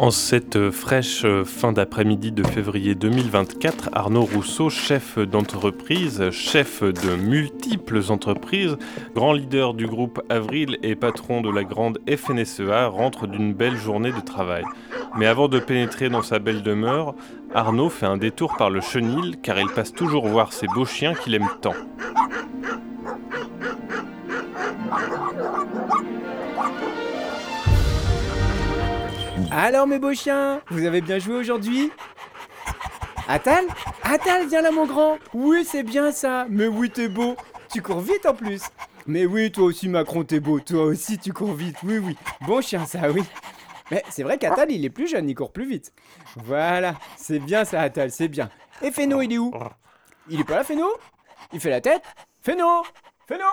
En cette fraîche fin d'après-midi de février 2024, Arnaud Rousseau, chef d'entreprise, chef de multiples entreprises, grand leader du groupe Avril et patron de la grande FNSEA, rentre d'une belle journée de travail. Mais avant de pénétrer dans sa belle demeure, Arnaud fait un détour par le chenil car il passe toujours voir ses beaux chiens qu'il aime tant. Alors mes beaux chiens, vous avez bien joué aujourd'hui Atal Atal, viens là mon grand Oui, c'est bien ça. Mais oui, t'es beau. Tu cours vite en plus. Mais oui, toi aussi Macron, t'es beau. Toi aussi, tu cours vite. Oui, oui. Bon chien, ça, oui. Mais c'est vrai qu'Atal, il est plus jeune, il court plus vite. Voilà, c'est bien ça, Atal, c'est bien. Et Feno, il est où Il est pas là, Feno Il fait la tête Feno Feno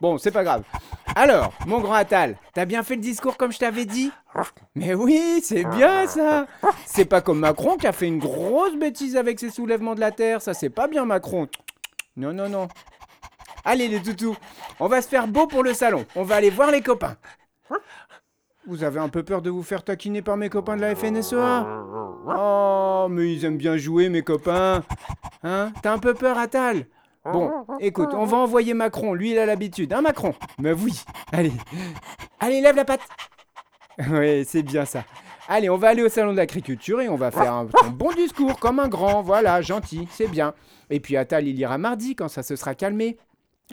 Bon, c'est pas grave. Alors, mon grand Atal, t'as bien fait le discours comme je t'avais dit? Mais oui, c'est bien ça C'est pas comme Macron qui a fait une grosse bêtise avec ses soulèvements de la Terre, ça c'est pas bien Macron. Non, non, non. Allez les toutous, on va se faire beau pour le salon, on va aller voir les copains. Vous avez un peu peur de vous faire taquiner par mes copains de la FNSEA Oh, mais ils aiment bien jouer mes copains. Hein? T'as un peu peur Atal? Bon, écoute, on va envoyer Macron, lui il a l'habitude, hein Macron? Mais oui, allez, allez, lève la patte Oui, c'est bien ça. Allez, on va aller au salon de l'agriculture et on va faire un, bon discours, comme un grand, voilà, gentil, c'est bien. Et puis Attal, il ira mardi quand ça se sera calmé.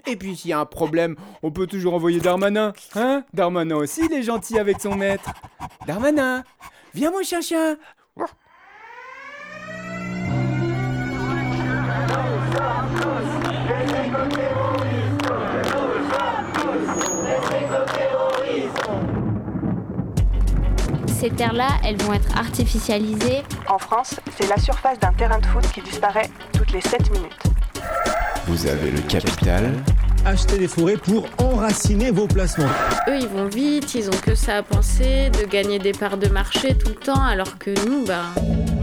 Et puis s'il y a un problème, on peut toujours envoyer Darmanin, hein? Darmanin aussi, il est gentil avec son maître. Darmanin, viens mon chien Ces terres-là, elles vont être artificialisées. En France, c'est la surface d'un terrain de foot qui disparaît toutes les 7 minutes. Vous avez le capital. Achetez des forêts pour enraciner vos placements. Eux, ils vont vite, ils ont que ça à penser, de gagner des parts de marché tout le temps, alors que nous, bah.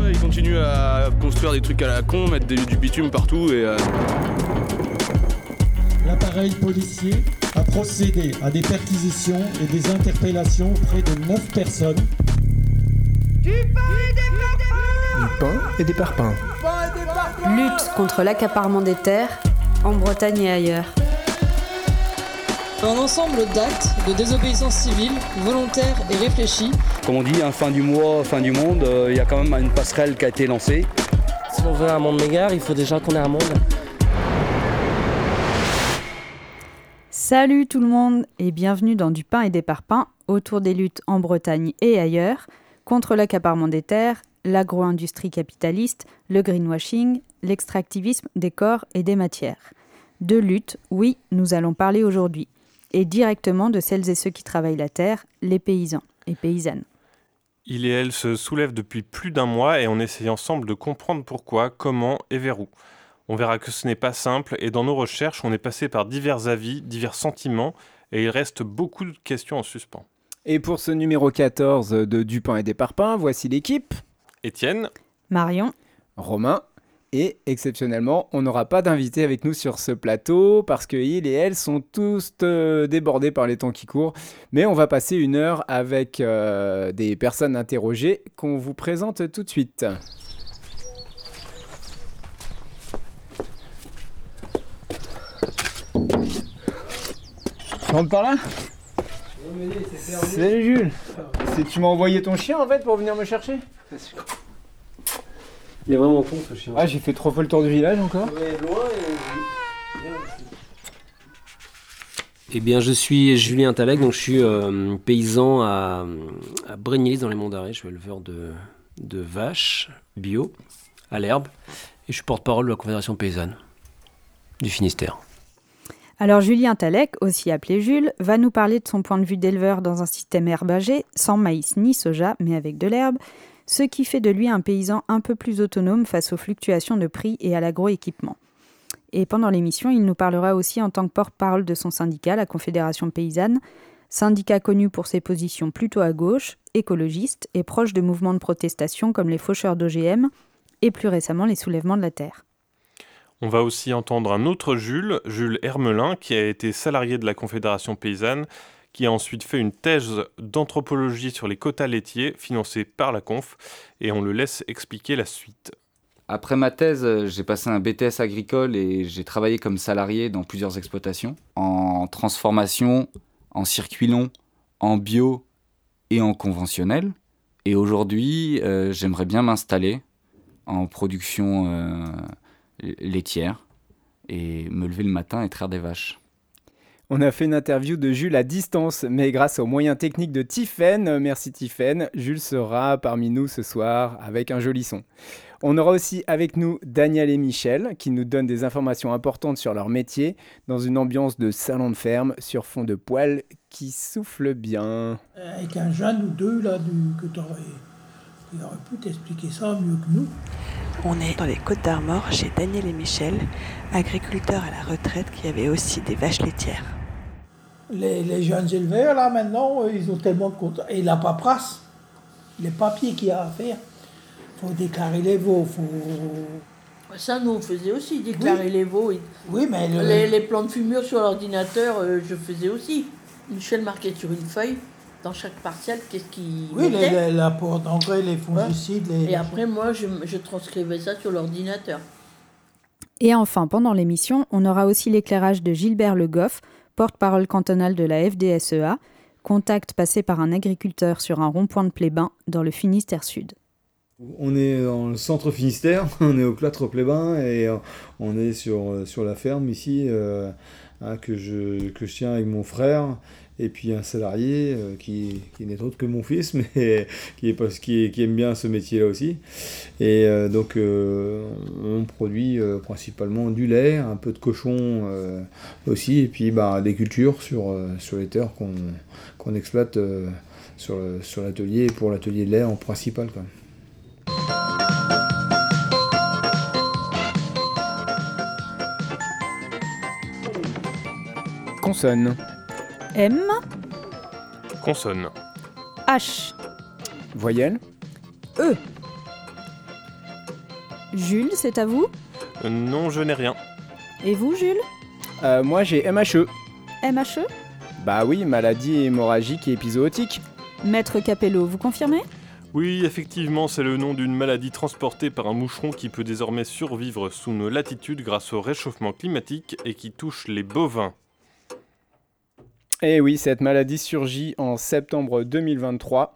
Ouais, ils continuent à construire des trucs à la con, mettre des- du bitume partout et. euh, L'appareil policier a procédé à des perquisitions et des interpellations auprès de 9 personnes. Du pain et des parpaings. Lutte contre l'accaparement des terres en Bretagne et ailleurs. Un ensemble d'actes de désobéissance civile, volontaire et réfléchie, Comme on dit, hein, fin du mois, fin du monde, euh, il y a quand même une passerelle qui a été lancée. Si on veut un monde meilleur, il faut déjà qu'on ait un monde. Salut tout le monde et bienvenue dans Du pain et des parpaings autour des luttes en Bretagne et ailleurs contre l'accaparement des terres, l'agro-industrie capitaliste, le greenwashing, l'extractivisme des corps et des matières. De luttes, oui, nous allons parler aujourd'hui, et directement de celles et ceux qui travaillent la terre, les paysans et paysannes. Il et elle se soulèvent depuis plus d'un mois et on essaye ensemble de comprendre pourquoi, comment et vers où. On verra que ce n'est pas simple et dans nos recherches, on est passé par divers avis, divers sentiments et il reste beaucoup de questions en suspens. Et pour ce numéro 14 de Du pain et des parpaings, voici l'équipe. Étienne, Marion, Romain. Et exceptionnellement, on n'aura pas d'invité avec nous sur ce plateau parce que il et elle sont tous euh, débordés par les temps qui courent. Mais on va passer une heure avec euh, des personnes interrogées qu'on vous présente tout de suite. Tu rentres par là Salut Jules C'est tu m'as envoyé ton chien en fait pour venir me chercher? Il est vraiment con ce chien. Ah j'ai fait trois fois le tour du village encore Eh bien, je suis Julien Talec, donc je suis euh, paysan à, à Brigny dans les Monts d'Arrée. Je suis éleveur de, de vaches bio à l'herbe et je suis porte-parole de la Confédération paysanne du Finistère. Alors Julien Talec, aussi appelé Jules, va nous parler de son point de vue d'éleveur dans un système herbagé, sans maïs ni soja, mais avec de l'herbe, ce qui fait de lui un paysan un peu plus autonome face aux fluctuations de prix et à l'agroéquipement. Et pendant l'émission, il nous parlera aussi en tant que porte-parole de son syndicat, la Confédération paysanne, syndicat connu pour ses positions plutôt à gauche, écologiste et proche de mouvements de protestation comme les faucheurs d'OGM et plus récemment les soulèvements de la terre. On va aussi entendre un autre Jules, Jules Hermelin, qui a été salarié de la Confédération paysanne, qui a ensuite fait une thèse d'anthropologie sur les quotas laitiers financée par la Conf, et on le laisse expliquer la suite. Après ma thèse, j'ai passé un BTS agricole et j'ai travaillé comme salarié dans plusieurs exploitations, en transformation, en circuit long, en bio et en conventionnel. Et aujourd'hui, euh, j'aimerais bien m'installer en production euh, laitière et me lever le matin et traire des vaches. On a fait une interview de Jules à distance, mais grâce aux moyens techniques de Tiffen, merci Tiffen, Jules sera parmi nous ce soir avec un joli son. On aura aussi avec nous Daniel et Michel qui nous donnent des informations importantes sur leur métier dans une ambiance de salon de ferme sur fond de poils qui souffle bien. Avec un jeune ou deux là du, que tu aurais, pu t'expliquer ça mieux que nous. On est dans les Côtes d'Armor chez Daniel et Michel, agriculteurs à la retraite qui avaient aussi des vaches laitières. Les, jeunes éleveurs là maintenant, ils ont tellement de comptes. Et la paperasse, les papiers qu'il y a à faire faut déclarer les veaux, faut... Ça, nous, on faisait aussi, déclarer les veaux. Oui, mais... Les, plans de fumure sur l'ordinateur, euh, je faisais aussi. Michel marquait sur une feuille, dans chaque partiel, qu'est-ce qui Oui, l'apport d'engrais, les fongicides... Les... Et après, moi, je, je transcrivais ça sur l'ordinateur. Et enfin, pendant l'émission, on aura aussi l'éclairage de Gilbert Le Goff, porte-parole cantonal de la FDSEA, contact passé par un agriculteur sur un rond-point de Plébin dans le Finistère Sud. On est dans le centre Finistère, on est au Clâtre Plébin et euh, on est sur, euh, sur la ferme ici euh, hein, que, je, que je tiens avec mon frère et puis un salarié qui, qui n'est autre que mon fils, mais qui, est, qui, qui aime bien ce métier-là aussi. Et donc on produit principalement du lait, un peu de cochon aussi, et puis bah, des cultures sur, sur les terres qu'on exploite sur, sur l'atelier, pour l'atelier de lait en principal. Quoi. Consonne. M. Consonne. H. Voyelle. E. Jules, c'est à vous? Euh, Non, je n'ai rien. Et vous, Jules? Euh, Moi, j'ai MHE. MHE Bah oui, maladie hémorragique et épizootique. Maître Capello, vous confirmez? Oui, effectivement, c'est le nom d'une maladie transportée par un moucheron qui peut désormais survivre sous nos latitudes grâce au réchauffement climatique et qui touche les bovins. Eh oui, cette maladie surgit en septembre 2023.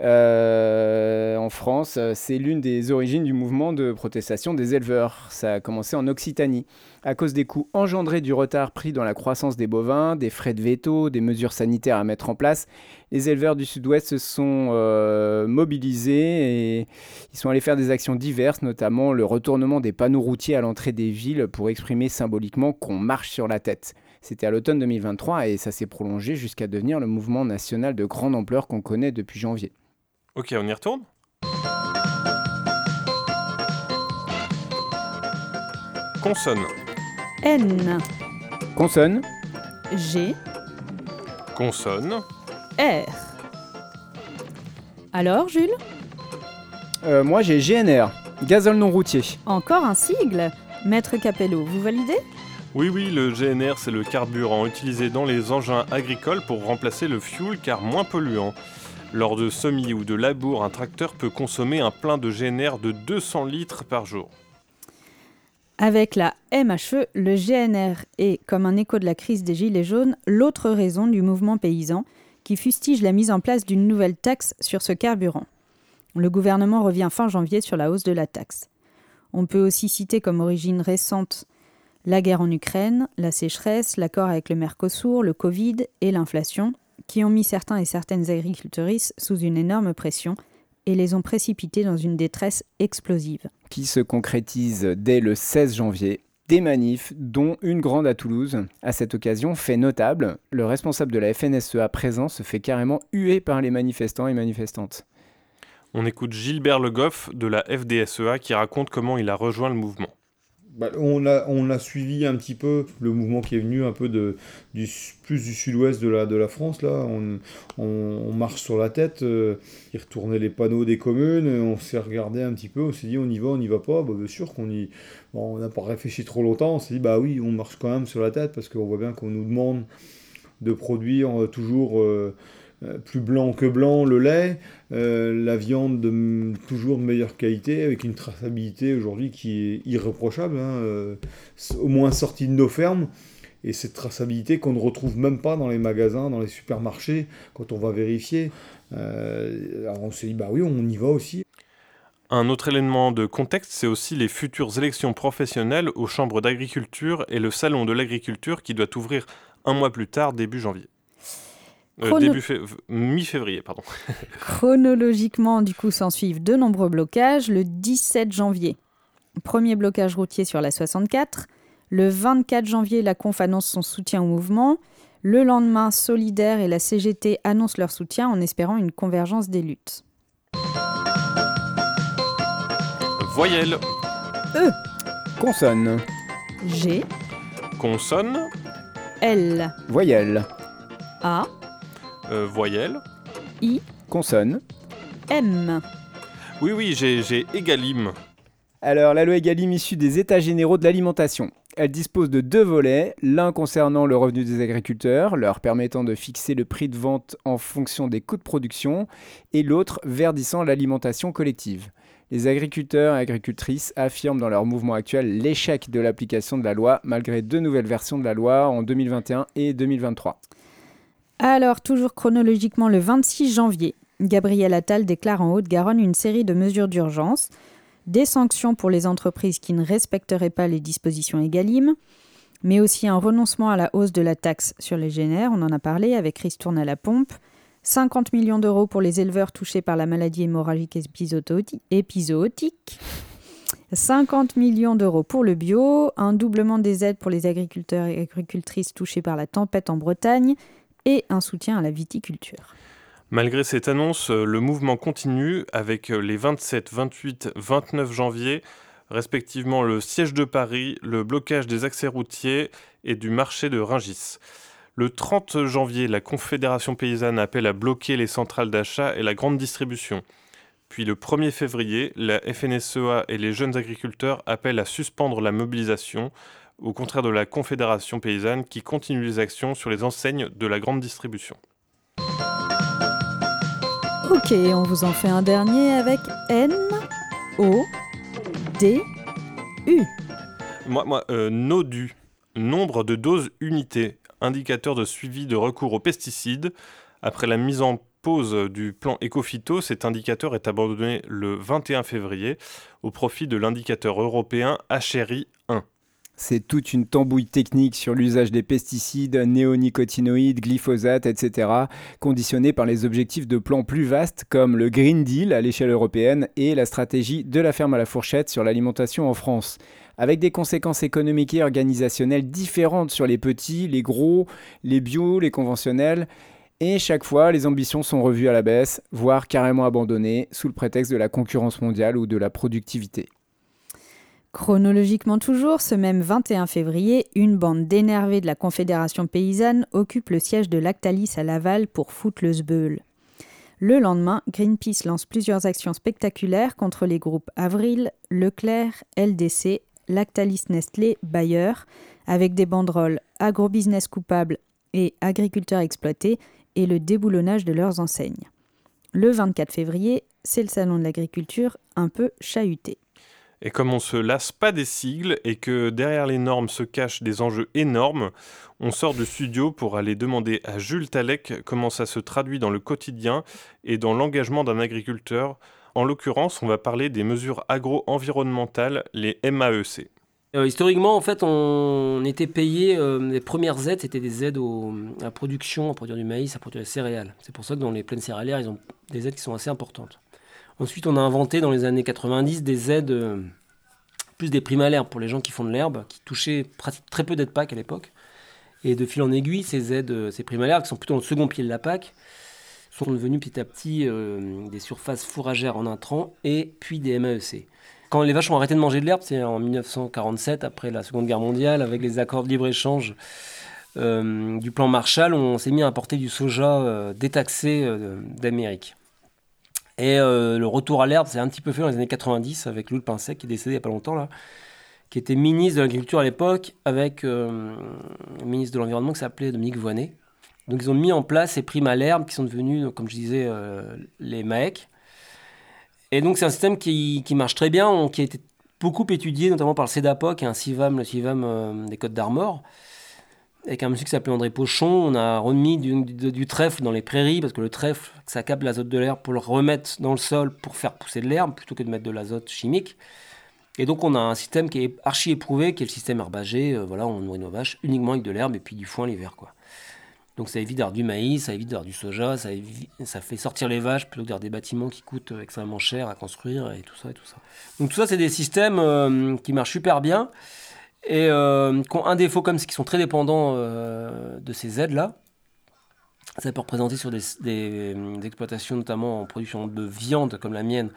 Euh, en France, c'est l'une des origines du mouvement de protestation des éleveurs. Ça a commencé en Occitanie. À cause des coûts engendrés du retard pris dans la croissance des bovins, des frais de veto, des mesures sanitaires à mettre en place, les éleveurs du sud-ouest se sont euh, mobilisés et ils sont allés faire des actions diverses, notamment le retournement des panneaux routiers à l'entrée des villes pour exprimer symboliquement qu'on marche sur la tête. C'était à l'automne 2023 et ça s'est prolongé jusqu'à devenir le mouvement national de grande ampleur qu'on connaît depuis janvier. Ok, on y retourne? Consonne. N. Consonne. G. Consonne. R. Alors, Jules? Euh, Moi, j'ai GNR, gazole non routier. Encore un sigle? Maître Capello, vous validez? Oui, oui, le GNR, c'est le carburant utilisé dans les engins agricoles pour remplacer le fuel car moins polluant. Lors de semis ou de labour, un tracteur peut consommer un plein de GNR de 200 litres par jour. Avec la MHE, le GNR est, comme un écho de la crise des Gilets jaunes, l'autre raison du mouvement paysan qui fustige la mise en place d'une nouvelle taxe sur ce carburant. Le gouvernement revient fin janvier sur la hausse de la taxe. On peut aussi citer comme origine récente la guerre en Ukraine, la sécheresse, l'accord avec le Mercosur, le Covid et l'inflation, qui ont mis certains et certaines agricultrices sous une énorme pression et les ont précipités dans une détresse explosive. Qui se concrétise dès le 16 janvier des manifs, dont une grande à Toulouse. À cette occasion, fait notable, le responsable de la FNSEA présent se fait carrément huer par les manifestants et manifestantes. On écoute Gilbert Le Goff de la FDSEA qui raconte comment il a rejoint le mouvement. Bah, on, a, on suivi un petit peu le mouvement qui est venu un peu de, du, plus du sud-ouest de la, de la France. Là. On, on, marche sur la tête, euh, ils retournaient les panneaux des communes, on s'est regardé un petit peu, on s'est dit on y va, on n'y va pas. Bah, bien sûr qu'on y. n'a pas réfléchi trop longtemps, on s'est dit bah oui, on marche quand même sur la tête parce qu'on voit bien qu'on nous demande de produire toujours plus blanc que blanc le lait, la viande de toujours de meilleure qualité, avec une traçabilité aujourd'hui qui est irréprochable, hein, au moins sortie de nos fermes et cette traçabilité qu'on ne retrouve même pas dans les magasins, dans les supermarchés, quand on va vérifier. alors on s'est dit, bah oui, on y va aussi. Un autre élément de contexte, c'est aussi les futures élections professionnelles aux chambres d'agriculture et le salon de l'agriculture qui doit ouvrir un mois plus tard, début janvier. Euh, début mi-février, pardon. Chronologiquement, du coup, s'en suivent de nombreux blocages. Le 17 janvier, premier blocage routier sur la 64. Le 24 janvier, la Conf annonce son soutien au mouvement. Le lendemain, Solidaire et la CGT annoncent leur soutien en espérant une convergence des luttes. Voyelle. E. Consonne. G. Consonne. L. Voyelle. A. Euh, voyelle. I. Consonne. M. Oui, oui, j'ai Egalim. Alors, la loi Egalim issue des États généraux de l'alimentation. Elle dispose de deux volets, l'un concernant le revenu des agriculteurs, leur permettant de fixer le prix de vente en fonction des coûts de production, et l'autre verdissant l'alimentation collective. Les agriculteurs et agricultrices affirment dans leur mouvement actuel l'échec de l'application de la loi, malgré deux nouvelles versions de la loi en 2021 et 2023. Alors, toujours chronologiquement, le 26 janvier, Gabriel Attal déclare en Haute-Garonne une série de mesures d'urgence, des sanctions pour les entreprises qui ne respecteraient pas les dispositions EGalim, mais aussi un renoncement à la hausse de la taxe sur les génères, on en a parlé avec Ristourne à la pompe, 50 millions d'euros pour les éleveurs touchés par la maladie hémorragique épizootique. 50 millions d'euros pour le bio, un doublement des aides pour les agriculteurs et agricultrices touchés par la tempête en Bretagne et un soutien à la viticulture. Malgré cette annonce, euh, le mouvement continue avec euh, les 27, 28, 29 janvier, respectivement le siège de Paris, le blocage des accès routiers et du marché de Ringis. Le 30 janvier, la Confédération paysanne appelle à bloquer les centrales d'achat et la grande distribution. Puis le 1er février, la FNSEA et les jeunes agriculteurs appellent à suspendre la mobilisation, au contraire de la Confédération paysanne qui continue les actions sur les enseignes de la grande distribution. Ok, on vous en fait un dernier avec N, O, D, U. Moi, moi euh, NODU, nombre de doses unités indicateur de suivi de recours aux pesticides. Après la mise en pause du plan Ecofito, cet indicateur est abandonné le 21 février au profit de l'indicateur européen HRI 1. C'est toute une tambouille technique sur l'usage des pesticides, néonicotinoïdes, glyphosate, etc., conditionnés par les objectifs de plans plus vastes comme le Green Deal à l'échelle européenne et la stratégie de la ferme à la fourchette sur l'alimentation en France avec des conséquences économiques et organisationnelles différentes sur les petits, les gros, les bio, les conventionnels. Et chaque fois, les ambitions sont revues à la baisse, voire carrément abandonnées, sous le prétexte de la concurrence mondiale ou de la productivité. Chronologiquement toujours, ce même 21 février, une bande d'énervés de la Confédération paysanne occupe le siège de Lactalis à Laval pour foutre le zbeul. Le lendemain, Greenpeace lance plusieurs actions spectaculaires contre les groupes Avril, Leclerc, LDC, Lactalis Nestlé, Bayer, avec des banderoles agrobusiness coupable et agriculteurs exploités et le déboulonnage de leurs enseignes. Le 24 février, c'est le salon de l'agriculture un peu chahuté. Et comme on se lasse pas des sigles et que derrière les normes se cachent des enjeux énormes, on sort du studio pour aller demander à Jules Talek comment ça se traduit dans le quotidien et dans l'engagement d'un agriculteur en l'occurrence, on va parler des mesures agro-environnementales, les MAEC. Euh, historiquement, en fait, on était payé, euh, les premières aides, c'était des aides à la production, à produire du maïs, à produire des céréales. C'est pour ça que dans les plaines céréalières, ils ont des aides qui sont assez importantes. Ensuite, on a inventé dans les années 90 des aides, euh, plus des primes à l'herbe pour les gens qui font de l'herbe, qui touchaient très peu d'aides PAC à l'époque. Et de fil en aiguille, ces aides, ces primes à l'herbe, qui sont plutôt le second pied de la PAC, sont devenus petit à petit euh, des surfaces fourragères en intrants et puis des MAEC. Quand les vaches ont arrêté de manger de l'herbe, c'est en 1947, après la Seconde Guerre mondiale, avec les accords de libre-échange euh, du plan Marshall, on s'est mis à importer du soja euh, détaxé d'Amérique. Et le retour à l'herbe, c'est un petit peu fait dans les années 90 avec Louis Pinsec, qui est décédé il n'y a pas longtemps, là, qui était ministre de l'Agriculture à l'époque, avec un ministre de l'Environnement qui s'appelait Dominique Voinet. Donc ils ont mis en place ces primes à l'herbe qui sont devenus, comme je disais, les MAEC. Et donc c'est un système qui, qui, marche très bien, qui a été beaucoup étudié, notamment par le CEDAPOC, un CIVAM, le CIVAM des Côtes d'Armor avec un monsieur qui s'appelait André Pochon, on a remis du, trèfle dans les prairies, parce que le trèfle, ça capte l'azote de l'herbe pour le remettre dans le sol pour faire pousser de l'herbe, plutôt que de mettre de l'azote chimique. Et donc on a un système qui est archi éprouvé, qui est le système herbagé. Euh, voilà, on nourrit nos vaches uniquement avec de l'herbe et puis du foin l'hiver. Donc ça évite d'avoir du maïs, ça évite d'avoir du soja, ça, ça, fait sortir les vaches plutôt que d'avoir des bâtiments qui coûtent extrêmement cher à construire et tout ça et tout ça. Donc tout ça c'est des systèmes euh, qui marchent super bien et euh, un défaut comme c'est qu'ils sont très dépendants euh, de ces aides-là. Ça peut représenter sur des, exploitations, notamment en production de viande comme la mienne,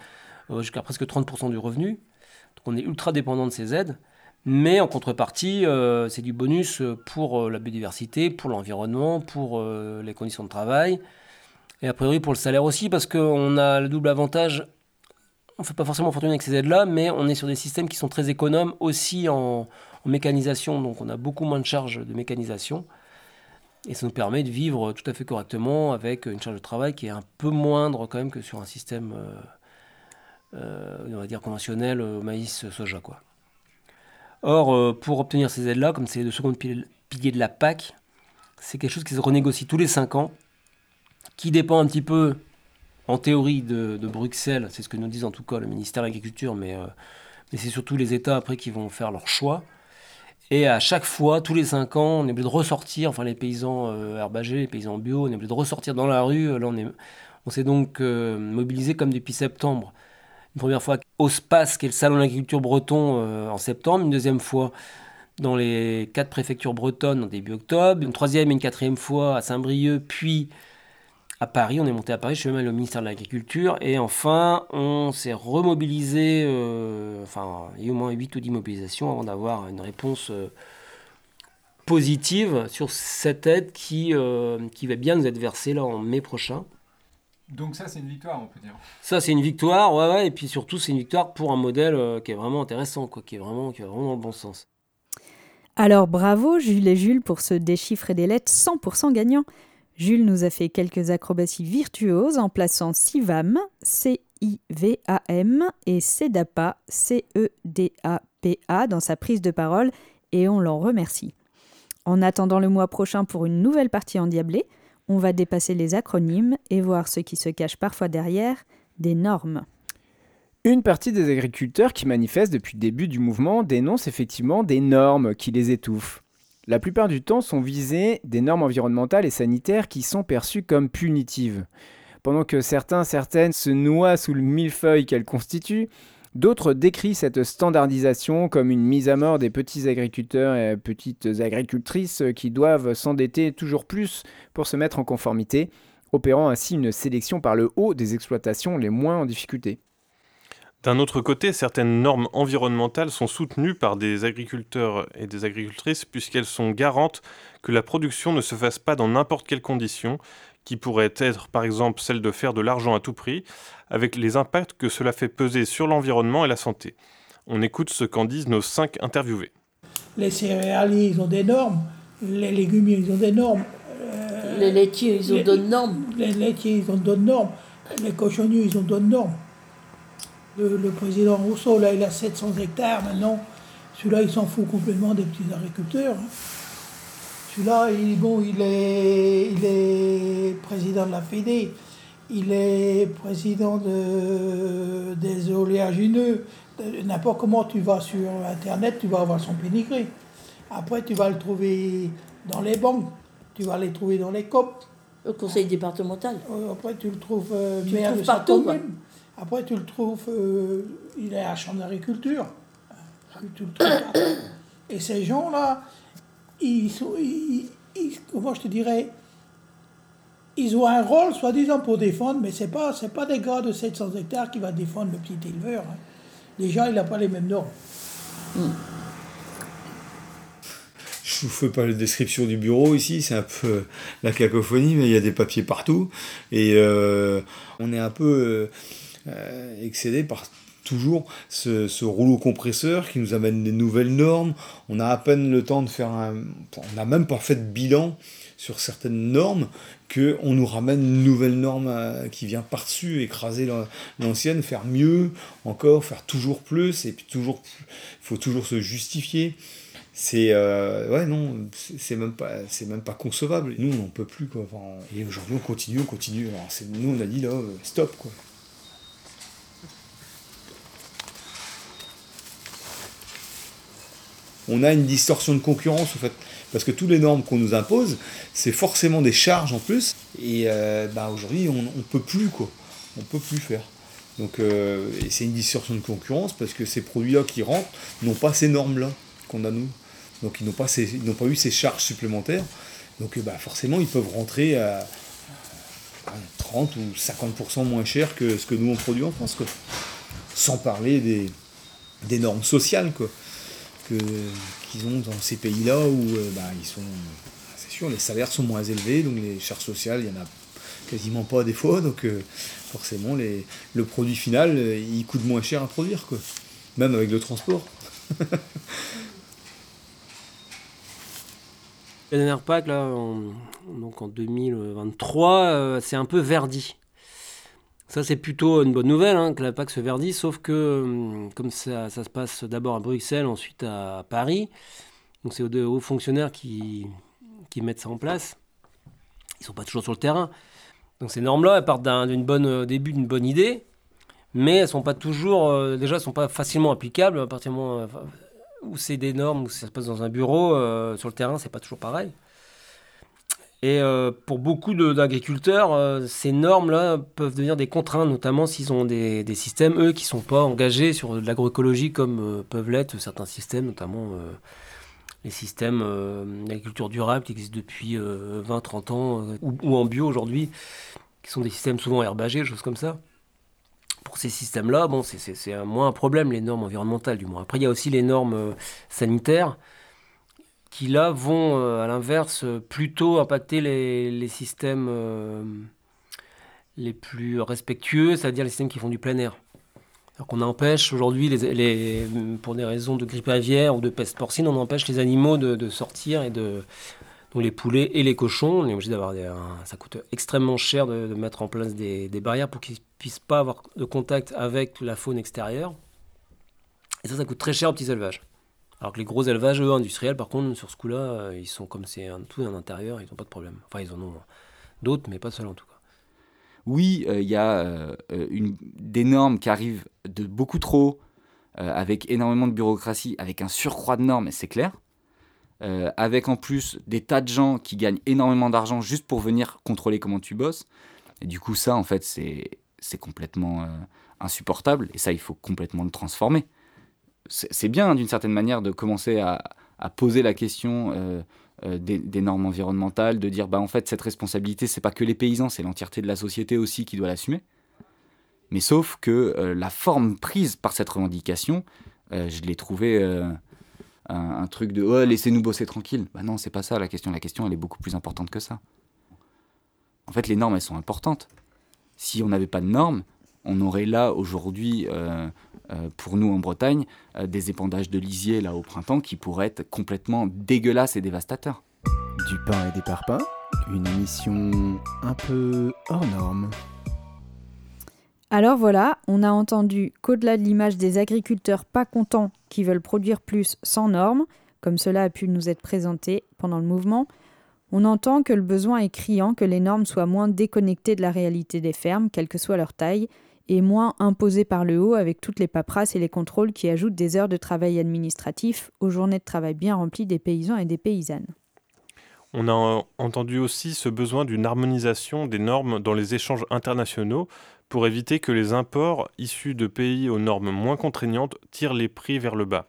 euh, jusqu'à presque 30% du revenu. Donc on est ultra dépendant de ces aides. Mais en contrepartie, c'est du bonus pour la biodiversité, pour l'environnement, pour les conditions de travail. Et a priori pour le salaire aussi, parce qu'on a le double avantage on ne fait pas forcément fortune avec ces aides-là, mais on est sur des systèmes qui sont très économes aussi en, en mécanisation, donc on a beaucoup moins de charges de mécanisation. Et ça nous permet de vivre tout à fait correctement avec une charge de travail qui est un peu moindre quand même que sur un système, euh, euh, on va dire, conventionnel, euh, maïs, soja. Quoi. Or, pour obtenir ces aides-là, comme c'est le second pilier de la PAC, c'est quelque chose qui se renégocie tous les 5 ans, qui dépend un petit peu, en théorie, de, Bruxelles, c'est ce que nous disent en tout cas le ministère de l'Agriculture, mais, mais c'est surtout les États après qui vont faire leur choix. Et à chaque fois, tous les 5 ans, on est obligé de ressortir, enfin les paysans euh, herbagés, les paysans bio, on est obligé de ressortir dans la rue. Là, on, est, on s'est donc euh, mobilisé comme depuis septembre. Une première fois au SPAS, qui est le salon d'agriculture breton, euh, en septembre. Une deuxième fois dans les quatre préfectures bretonnes en début octobre. Une troisième et une quatrième fois à Saint-Brieuc, puis à Paris, on est monté à Paris, je suis même allé au ministère de l'Agriculture, et enfin, on s'est remobilisé, euh, enfin, il y a au moins 8 ou 10 mobilisations avant d'avoir une réponse euh, positive sur cette aide qui, euh, qui va bien nous être versée là en mai prochain. Donc ça, c'est une victoire, on peut dire. Ça, c'est une victoire, ouais, ouais, et puis surtout, c'est une victoire pour un modèle qui est vraiment intéressant, quoi, qui, est vraiment, qui va vraiment dans le bon sens. Alors bravo Jules et Jules pour ce déchiffrer des lettres 100% gagnant. Jules nous a fait quelques acrobaties virtuoses en plaçant CIVAM, C-I-V-A-M, et CEDAPA, C-E-D-A-P-A, dans sa prise de parole, et on l'en remercie. En attendant le mois prochain pour une nouvelle partie endiablée, on va dépasser les acronymes et voir ce qui se cache parfois derrière des normes. Une partie des agriculteurs qui manifestent depuis le début du mouvement dénoncent effectivement des normes qui les étouffent. La plupart du temps sont visées des normes environnementales et sanitaires qui sont perçues comme punitives. Pendant que certains, certaines se noient sous le millefeuille qu'elles constituent, d'autres décrivent cette standardisation comme une mise à mort des petits agriculteurs et petites agricultrices qui doivent s'endetter toujours plus pour se mettre en conformité, opérant ainsi une sélection par le haut des exploitations les moins en difficulté. D'un autre côté, certaines normes environnementales sont soutenues par des agriculteurs et des agricultrices puisqu'elles sont garantes que la production ne se fasse pas dans n'importe quelle condition, qui pourrait être par exemple celle de faire de l'argent à tout prix, avec les impacts que cela fait peser sur l'environnement et la santé. On écoute ce qu'en disent nos cinq interviewés. Les céréaliers, ils ont des normes, les légumiers, ils ont des normes. Euh, les laitiers, ils ont d'autres normes. Les laitiers, ils ont d'autres normes. Les cochonniers, ils ont d'autres normes. Le, président Rousseau, là, il a 700 hectares maintenant. Celui-là, il s'en fout complètement des petits agriculteurs. Hein. Celui-là, il, bon, il, est, il est président de la Fédé. Il est président de, des oléagineux. N'importe comment tu vas sur Internet, tu vas avoir son pénigré. Après, tu vas le trouver dans les banques. Tu vas les trouver dans les COP. Au conseil départemental. Après, tu le trouves euh, tu maire de partout, après, tu le trouves, euh, il est à chambre d'agriculture. Et ces gens-là, ils, comment je te dirais, ils ont un rôle, soi-disant, pour défendre, mais ce n'est pas, pas des gars de 700 hectares qui vont défendre le petit éleveur. Hein. Déjà, il n'a pas les mêmes normes. Je ne vous fais pas la description du bureau ici, c'est un peu la cacophonie, mais il y a des papiers partout. Et euh, on est un peu... Euh, excédé par toujours ce, rouleau compresseur qui nous amène des nouvelles normes. On a à peine le temps de faire un. On n'a même pas fait de bilan sur certaines normes qu'on nous ramène une nouvelle norme euh, qui vient par-dessus, écraser l'ancienne, faire mieux encore, faire toujours plus, et puis toujours, il faut toujours se justifier. C'est euh, ouais non, c'est même pas, même pas concevable. Nous, on n'en peut plus quoi. et aujourd'hui, on continue, on continue. Nous, on a dit là, stop quoi. On a une distorsion de concurrence en fait. Parce que toutes les normes qu'on nous impose, c'est forcément des charges en plus. Et euh, bah, aujourd'hui, on ne peut plus quoi. On peut plus faire. Donc euh, c'est une distorsion de concurrence parce que ces produits-là qui rentrent n'ont pas ces normes-là qu'on a nous. Donc ils n'ont pas, pas eu ces charges supplémentaires. Donc bah, forcément, ils peuvent rentrer à, 30 ou 50% moins cher que ce que nous on produit en France. Sans parler des, des normes sociales. Quoi qu'ils ont dans ces pays-là où euh, bah, ils sont, c'est sûr, les salaires sont moins élevés, donc les charges sociales, il n'y en a quasiment pas des fois, donc euh, forcément les, le produit final, euh, il coûte moins cher à produire, quoi. même avec le transport. La dernière PAC, là, donc en 2023, c'est un peu verdi. Ça, c'est plutôt une bonne nouvelle hein, que la PAC se verdit, sauf que hum, comme ça, se passe d'abord à Bruxelles, ensuite à Paris, donc c'est aux hauts fonctionnaires qui, qui mettent ça en place. Ils ne sont pas toujours sur le terrain. Donc ces normes-là, elles partent d'un bonne, euh, début d'une bonne idée, mais elles sont pas toujours, euh, déjà, sont pas facilement applicables à partir du moment euh, où c'est des normes, où ça se passe dans un bureau, sur le terrain, c'est pas toujours pareil. Et euh, pour beaucoup d'agriculteurs, euh, ces normes-là peuvent devenir des contraintes, notamment s'ils ont des, systèmes, eux, qui ne sont pas engagés sur de l'agroécologie comme euh, peuvent l'être certains systèmes, notamment les systèmes d'agriculture durable qui existent depuis 20-30 ans, ou, en bio aujourd'hui, qui sont des systèmes souvent herbagés, choses comme ça. Pour ces systèmes-là, bon, c'est moins un problème, les normes environnementales du moins. Après, il y a aussi les normes sanitaires qui là vont euh, à l'inverse plutôt impacter les, systèmes euh, les plus respectueux, c'est-à-dire les systèmes qui font du plein air. Alors qu'on empêche aujourd'hui, les, pour des raisons de grippe aviaire ou de peste porcine, on empêche les animaux de, sortir et de, donc les poulets et les cochons, on est obligé d'avoir ça coûte extrêmement cher de, mettre en place des, des barrières pour qu'ils puissent pas avoir de contact avec la faune extérieure. Et ça, ça coûte très cher aux petits élevages. Alors que les gros élevages, industriels, par contre, sur ce coup-là, euh, ils sont comme c'est un tout un intérieur, ils n'ont pas de problème. Enfin, ils en ont d'autres, mais pas seuls en tout cas. Oui, euh, il y a euh, une, des normes qui arrivent de beaucoup trop, avec énormément de bureaucratie, avec un surcroît de normes, c'est clair. avec en plus des tas de gens qui gagnent énormément d'argent juste pour venir contrôler comment tu bosses. Et du coup, ça, en fait, c'est complètement insupportable. Et ça, il faut complètement le transformer c'est bien d'une certaine manière de commencer à, poser la question euh, euh, des, normes environnementales, de dire bah en fait cette responsabilité c'est pas que les paysans, c'est l'entièreté de la société aussi qui doit l'assumer. Mais sauf que euh, la forme prise par cette revendication, je l'ai trouvé un, truc de oh, laissez-nous bosser tranquille. Bah non, c'est pas ça la question. La question elle est beaucoup plus importante que ça. En fait, les normes elles sont importantes. Si on n'avait pas de normes, on aurait là aujourd'hui pour nous en Bretagne, euh, des épandages de lisier là au printemps qui pourraient être complètement dégueulasses et dévastateurs. Du pain et des parpaings, une émission un peu hors norme. Alors voilà, on a entendu qu'au-delà de l'image des agriculteurs pas contents qui veulent produire plus sans normes, comme cela a pu nous être présenté pendant le mouvement, on entend que le besoin est criant que les normes soient moins déconnectées de la réalité des fermes, quelle que soit leur taille, et moins imposé par le haut avec toutes les paperasses et les contrôles qui ajoutent des heures de travail administratif aux journées de travail bien remplies des paysans et des paysannes. On a entendu aussi ce besoin d'une harmonisation des normes dans les échanges internationaux pour éviter que les imports issus de pays aux normes moins contraignantes tirent les prix vers le bas.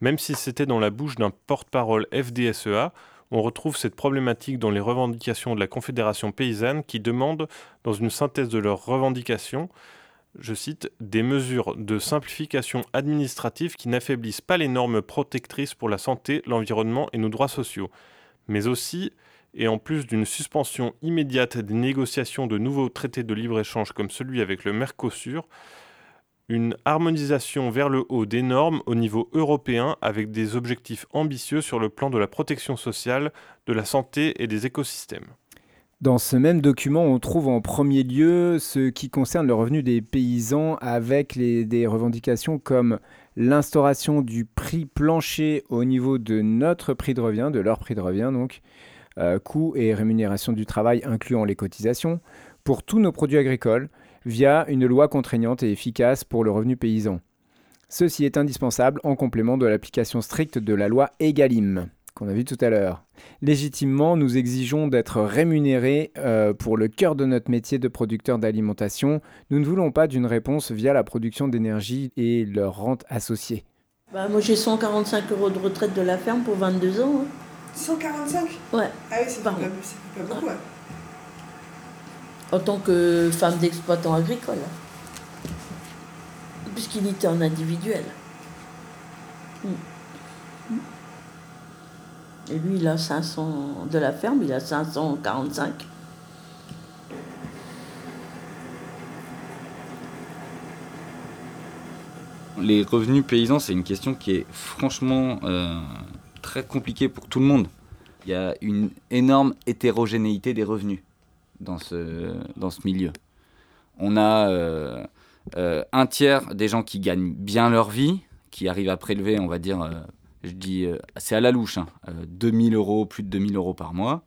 Même si c'était dans la bouche d'un porte-parole FDSEA, on retrouve cette problématique dans les revendications de la Confédération paysanne qui demande, dans une synthèse de leurs revendications, je cite, des mesures de simplification administrative qui n'affaiblissent pas les normes protectrices pour la santé, l'environnement et nos droits sociaux, mais aussi, et en plus d'une suspension immédiate des négociations de nouveaux traités de libre-échange comme celui avec le Mercosur, une harmonisation vers le haut des normes au niveau européen avec des objectifs ambitieux sur le plan de la protection sociale, de la santé et des écosystèmes. Dans ce même document, on trouve en premier lieu ce qui concerne le revenu des paysans avec des revendications comme l'instauration du prix plancher au niveau de notre prix de revient, de leur prix de revient donc, euh, coûts et rémunération du travail incluant les cotisations, pour tous nos produits agricoles, via une loi contraignante et efficace pour le revenu paysan. Ceci est indispensable en complément de l'application stricte de la loi EGalim, qu'on a vu tout à l'heure. Légitimement, nous exigeons d'être rémunérés euh, pour le cœur de notre métier de producteur d'alimentation. Nous ne voulons pas d'une réponse via la production d'énergie et leur rente associée. Bah, moi j'ai 145 euros de retraite de la ferme pour 22 ans. 145 hein. Ouais. Ah oui, c'est pas, pas, beaucoup. En tant que femme d'exploitant agricole. Puisqu'il était en individuel. Hmm. Et lui, il a 500 de la ferme, il a 545. Les revenus paysans, c'est une question qui est franchement euh, très compliquée pour tout le monde. Il y a une énorme hétérogénéité des revenus dans ce, dans ce milieu. On a euh, euh, un tiers des gens qui gagnent bien leur vie, qui arrivent à prélever, on va dire, je dis, euh, c'est à la louche, hein, 2000 euh, euros, plus de 2000 euros par mois.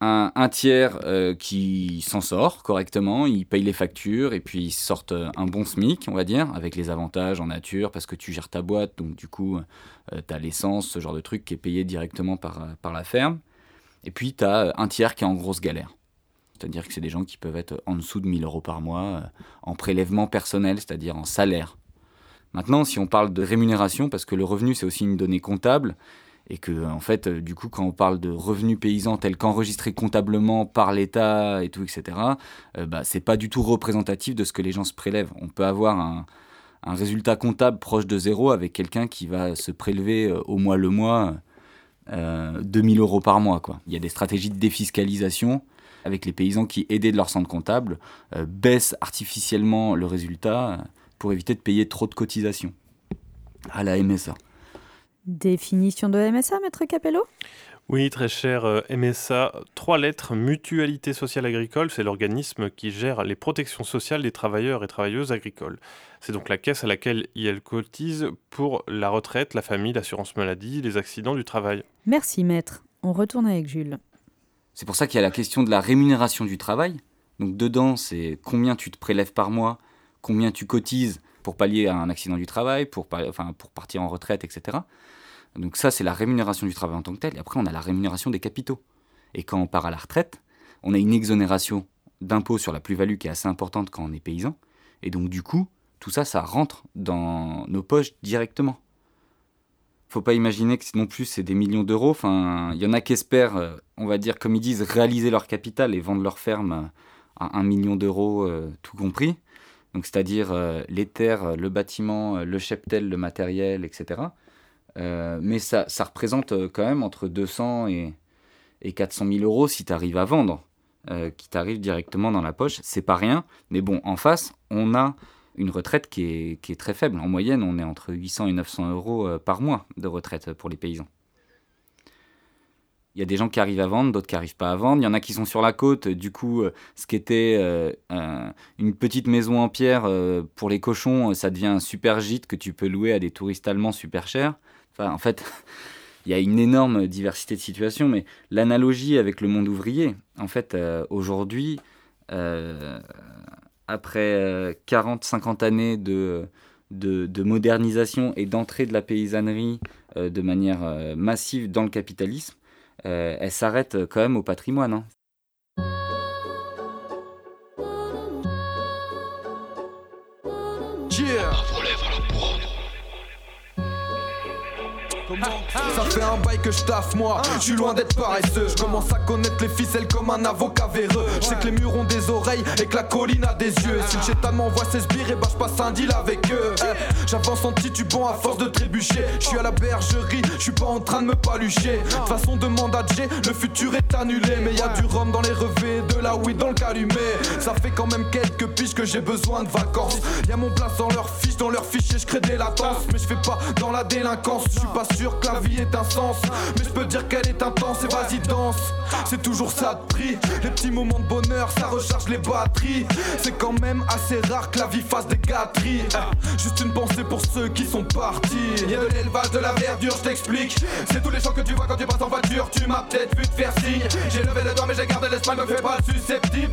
Un, un tiers euh, qui s'en sort correctement, il paye les factures et puis ils sortent un bon SMIC, on va dire, avec les avantages en nature, parce que tu gères ta boîte, donc du coup, tu as l'essence, ce genre de truc qui est payé directement par, par la ferme. Et puis, tu as un tiers qui est en grosse galère. C'est-à-dire que c'est des gens qui peuvent être en dessous de 1000 euros par mois en prélèvement personnel, c'est-à-dire en salaire Maintenant, si on parle de rémunération, parce que le revenu, c'est aussi une donnée comptable, et que, en fait, euh, du coup, quand on parle de revenus paysans tels qu'enregistrés comptablement par l'État et tout, etc., euh, bah, c'est pas du tout représentatif de ce que les gens se prélèvent. On peut avoir un, résultat comptable proche de zéro avec quelqu'un qui va se prélever euh, au mois le mois 2000 euros par mois. Il y a des stratégies de défiscalisation avec les paysans qui, aidés de leur centre comptable, baissent artificiellement le résultat pour éviter de payer trop de cotisations à la MSA. Définition de MSA, maître Capello? Oui, très cher euh, MSA, trois lettres, Mutualité sociale agricole, c'est l'organisme qui gère les protections sociales des travailleurs et travailleuses agricoles. C'est donc la caisse à laquelle ils cotisent pour la retraite, la famille, l'assurance maladie, les accidents du travail. Merci maître. On retourne avec Jules. C'est pour ça qu'il y a la question de la rémunération du travail. Donc dedans, c'est combien tu te prélèves par mois, combien tu cotises pour pallier à un accident du travail, pour, partir en retraite, etc. Donc ça, c'est la rémunération du travail en tant que tel. Et après, on a la rémunération des capitaux. Et quand on part à la retraite, on a une exonération d'impôt sur la plus-value qui est assez importante quand on est paysan. Et donc, du coup, tout ça, ça rentre dans nos poches directement. Faut pas imaginer que non plus c'est des millions d'euros. Enfin, il y en a qui espèrent, euh, on va dire, comme ils disent, réaliser leur capital et vendre leur ferme à un million d'euros, euh, tout compris donc c'est-à-dire euh, les terres, euh, le bâtiment, euh, le cheptel, le matériel, etc. mais ça, ça représente quand même entre 200 et, et 400 000 euros si tu arrives à vendre, qui t'arrive directement dans la poche. C'est pas rien, mais bon, en face, on a une retraite qui est, qui est très faible. En moyenne, on est entre 800 et 900 euros par mois de retraite pour les paysans. Il y a des gens qui arrivent à vendre, d'autres qui n'arrivent pas à vendre. Il y en a qui sont sur la côte. Du coup, euh, ce qui était euh, une petite maison en pierre euh, pour les cochons, ça devient un super gîte que tu peux louer à des touristes allemands super chers. Enfin, en fait, il y a une énorme diversité de situations. Mais l'analogie avec le monde ouvrier, en fait, aujourd'hui, après 40-50 années de, de, de, modernisation et d'entrée de la paysannerie de manière massive dans le capitalisme, euh, elle s'arrête quand même au patrimoine. Hein. Ça fait un bail que je taffe moi, je suis loin d'être paresseux. Je commence à connaître les ficelles comme un avocat véreux. Je sais que les murs ont des oreilles et que la colline a des yeux. Et si le chétan m'envoie ses sbires, et bah je passe un deal avec eux. Eh, J'avance en titubant à force de trébucher. Je suis à la bergerie, je suis pas en train de me palucher. De façon, demande à J, le futur est annulé. Mais y a du rhum dans les revêts, de la weed dans le calumet. Ça fait quand même quelques piges que j'ai besoin de vacances. Y a mon place dans leur fiche, dans leur fichier, je crée des latences. Mais je fais pas dans la délinquance, je suis pas sûr que la vie ait un sens. Mais je peux dire qu'elle est intense et vas-y danse. C'est toujours ça de prix. Les petits moments de bonheur, ça recharge les batteries. C'est quand même assez rare que la vie fasse des gâteries. Eh, Juste une pensée pour ceux qui sont partis. Y'a de l'élevage, de la verdure, je t'explique. C'est tous les champs que tu vois quand tu passes en voiture. Tu m'as peut-être vu te faire signe. J'ai levé le doigt, mais j'ai gardé l'esprit, me fais pas le susceptible.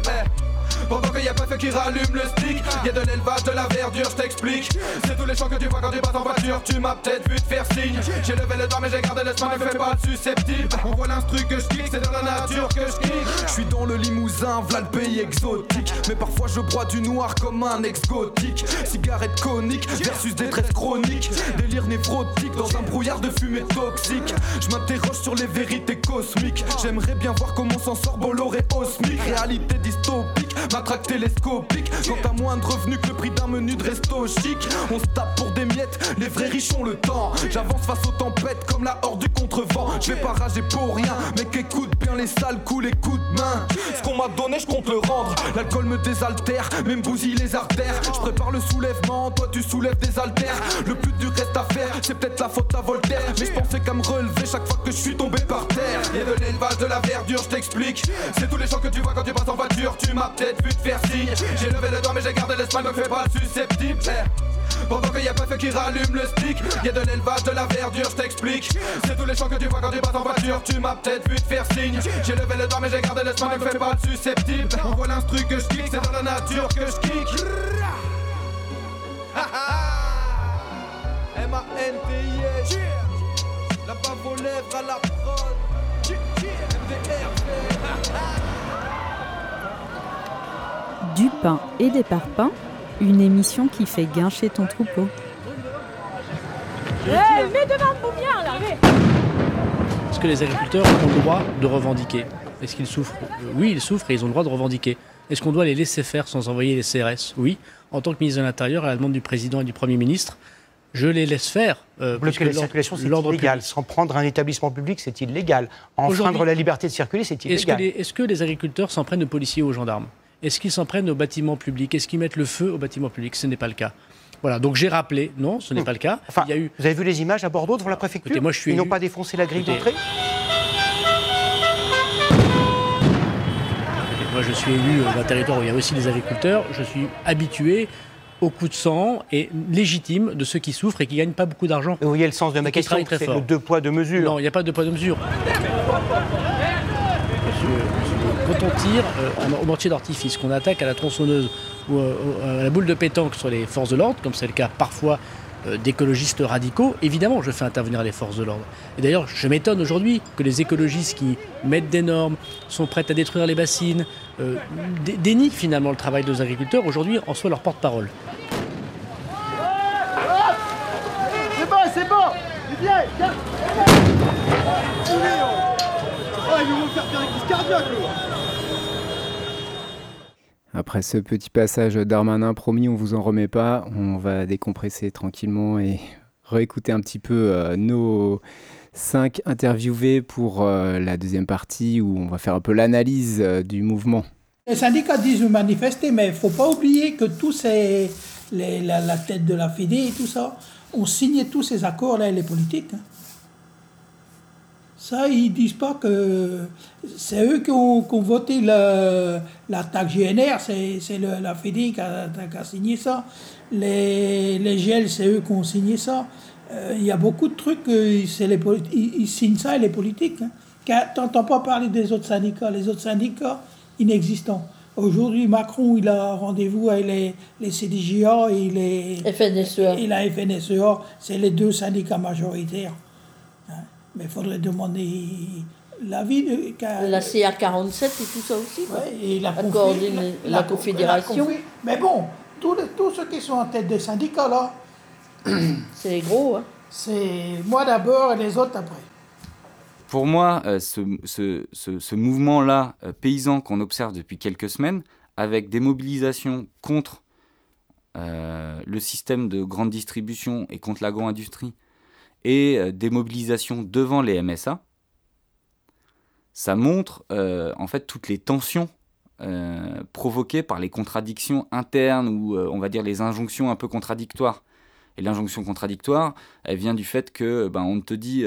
Pendant qu'il y a pas fait qui rallume le stick Y'a de l'élevage, de la verdure, je t'explique. C'est tous les champs que tu vois quand tu passes en voiture Tu m'as peut-être vu te faire signe. J'ai levé le doigt mais j'ai gardé l'esprit, ne fais pas le susceptible. On voit l'instru que je kick, c'est dans la nature que je kick. Je suis dans le limousin, v'là le pays exotique. Mais parfois je broie du noir comme un ex-gothique Cigarette conique versus détresse chronique Délire névrotique dans un brouillard de fumée toxique. Je m'interroge sur les vérités cosmiques. J'aimerais bien voir comment s'en sort Bolloré osmique. Réalité dystopique, matraque télescopique Quand t'as moins de revenus que le prix d'un menu de resto chic. On se tape pour des miettes, les vrais riches ont le temps. J'avance face aux tempêtes comme la horde du contrevent. Je vais pas rager pour rien, mais qu'écoute bien les sales coups, les coups de main. Ce qu'on m'a donné, je compte le rendre. L'alcool me désaltère, même bousille les artères. Je prépare le soulèvement, toi tu soulèves des haltères. Le plus dur reste à faire, c'est peut-être la faute à Voltaire. Mais je pensais qu'à me relever chaque fois que je suis tombé par terre. Y'a de l'élevage, de la verdure, je t'explique. C'est tous les champs que tu vois quand tu passes en voiture Tu m'as peut-être faire signe. J'ai levé le doigt mais j'ai gardé l'esprit, me fais pas le susceptible. Eh, pendant qu'il y a pas fait qui rallume le stick Y'a de l'élevage, de la verdure, je t'explique. C'est tous les champs que tu vois quand tu passes en voiture Tu m'as peut-être vu te faire signe. J'ai levé le doigt mais j'ai gardé l'esprit, me fais pas le susceptible. On voit l'instru que je kick, c'est dans la nature que je kick. M-A-N-T-I-S La bave aux lèvres à la prod Du pain et des parpaings, une émission qui fait guincher ton troupeau. Eh, mets devant pour bien, là, mets. Est-ce que les agriculteurs ont le droit de revendiquer? Est-ce qu'ils souffrent? Oui, ils souffrent et ils ont le droit de revendiquer. Est-ce qu'on doit les laisser faire sans envoyer les CRS Oui. En tant que ministre de l'Intérieur, à la demande du président et du Premier ministre, je les laisse faire. euh, Bloquer la circulation, c'est l'ordre illégal. S'en prendre un établissement public, c'est illégal. Enfreindre la liberté de circuler, c'est Est-ce que, illégal. est-ce que les agriculteurs s'en prennent aux policiers ou aux gendarmes? Est-ce qu'ils s'en prennent aux bâtiments publics Est-ce qu'ils mettent le feu aux bâtiments publics Ce n'est pas le cas. Voilà, donc j'ai rappelé, non, ce n'est pas le cas. Il y a eu... Vous avez vu les images à Bordeaux devant la préfecture? Écoutez, moi, je suis Ils n'ont pas défoncé la grille d'entrée? Moi, je suis élu euh, d'un territoire où il y a aussi des agriculteurs. Je suis habitué au coup de sang et légitime de ceux qui souffrent et qui gagnent pas beaucoup d'argent. Vous voyez le sens de ma question, c'est le deux poids, deux mesures. Non, il n'y a pas de deux poids, deux mesures. Quand on tire euh, au mortier d'artifice, qu'on attaque à la tronçonneuse ou euh, à la boule de pétanque sur les forces de l'ordre, comme c'est le cas parfois euh, d'écologistes radicaux, évidemment, je fais intervenir les forces de l'ordre. Et d'ailleurs, je m'étonne aujourd'hui que les écologistes qui mettent des normes, sont prêts à détruire les bassines, euh, dé- dénient finalement le travail de nos agriculteurs, aujourd'hui en soient leur porte-parole. C'est bon, c'est bon. Viens, viens. Ils vont faire faire une crise. Après ce petit passage Darmanin, promis, on vous en remet pas. On va décompresser tranquillement et réécouter un petit peu euh, nos cinq interviewés pour euh, la deuxième partie où on va faire un peu l'analyse euh, du mouvement. Les syndicats disent manifester, mais il ne faut pas oublier que tous ces, les- la, tête de la FEDE et tout ça ont signé tous ces accords-là, et les politiques. hein. Ça, ils disent pas que c'est eux qui ont, qui ont voté le- la taxe GNR, c'est la FEDE qui a, qui a signé ça. Les, les GEL, c'est eux qui ont signé ça. Euh, Il y a beaucoup de trucs, les ils, ils signent ça et les politiques. Hein. Tu n'entends pas parler des autres syndicats. Les autres syndicats, inexistants. Aujourd'hui, Macron, il a rendez-vous avec les, les CDJA et, les, FNSEA. et la FNSEA. C'est les deux syndicats majoritaires. Mais il faudrait demander l'avis de... La CA47 et tout ça aussi. quoi. et la, La confé- coordine- la- la la- confédération. confé- Mais bon, tous, les- tous ceux qui sont en tête des syndicats, là, C'est les gros, hein. C'est moi d'abord et les autres après. Pour moi, euh, ce, ce- ce- ce mouvement-là, euh, paysan qu'on observe depuis quelques semaines, avec des mobilisations contre euh, le système de grande distribution et contre l'agro-industrie, et euh, des mobilisations devant les MSA, ça montre euh, en fait toutes les tensions euh, provoquées par les contradictions internes ou on va dire les injonctions un peu contradictoires. Et l'injonction contradictoire, elle vient du fait que ben, on te dit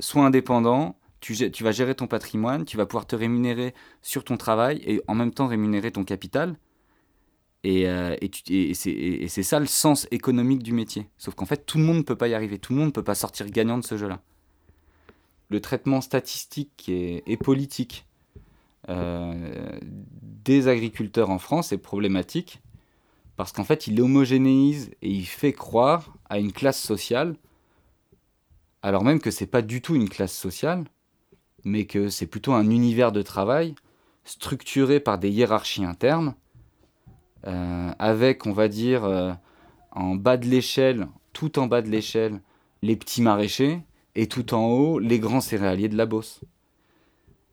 sois indépendant, tu vas gérer ton patrimoine, tu vas pouvoir te rémunérer sur ton travail et en même temps rémunérer ton capital. Et, euh, et, c'est ça le sens économique du métier. Sauf qu'en fait, tout le monde ne peut pas y arriver, tout le monde ne peut pas sortir gagnant de ce jeu-là. Le traitement statistique et, politique euh, des agriculteurs en France est problématique parce qu'en fait, il homogénéise et il fait croire à une classe sociale, alors même que c'est pas du tout une classe sociale, mais que c'est plutôt un univers de travail structuré par des hiérarchies internes, avec, on va dire, euh, en bas de l'échelle, tout en bas de l'échelle, les petits maraîchers, et tout en haut, les grands céréaliers de la Beauce.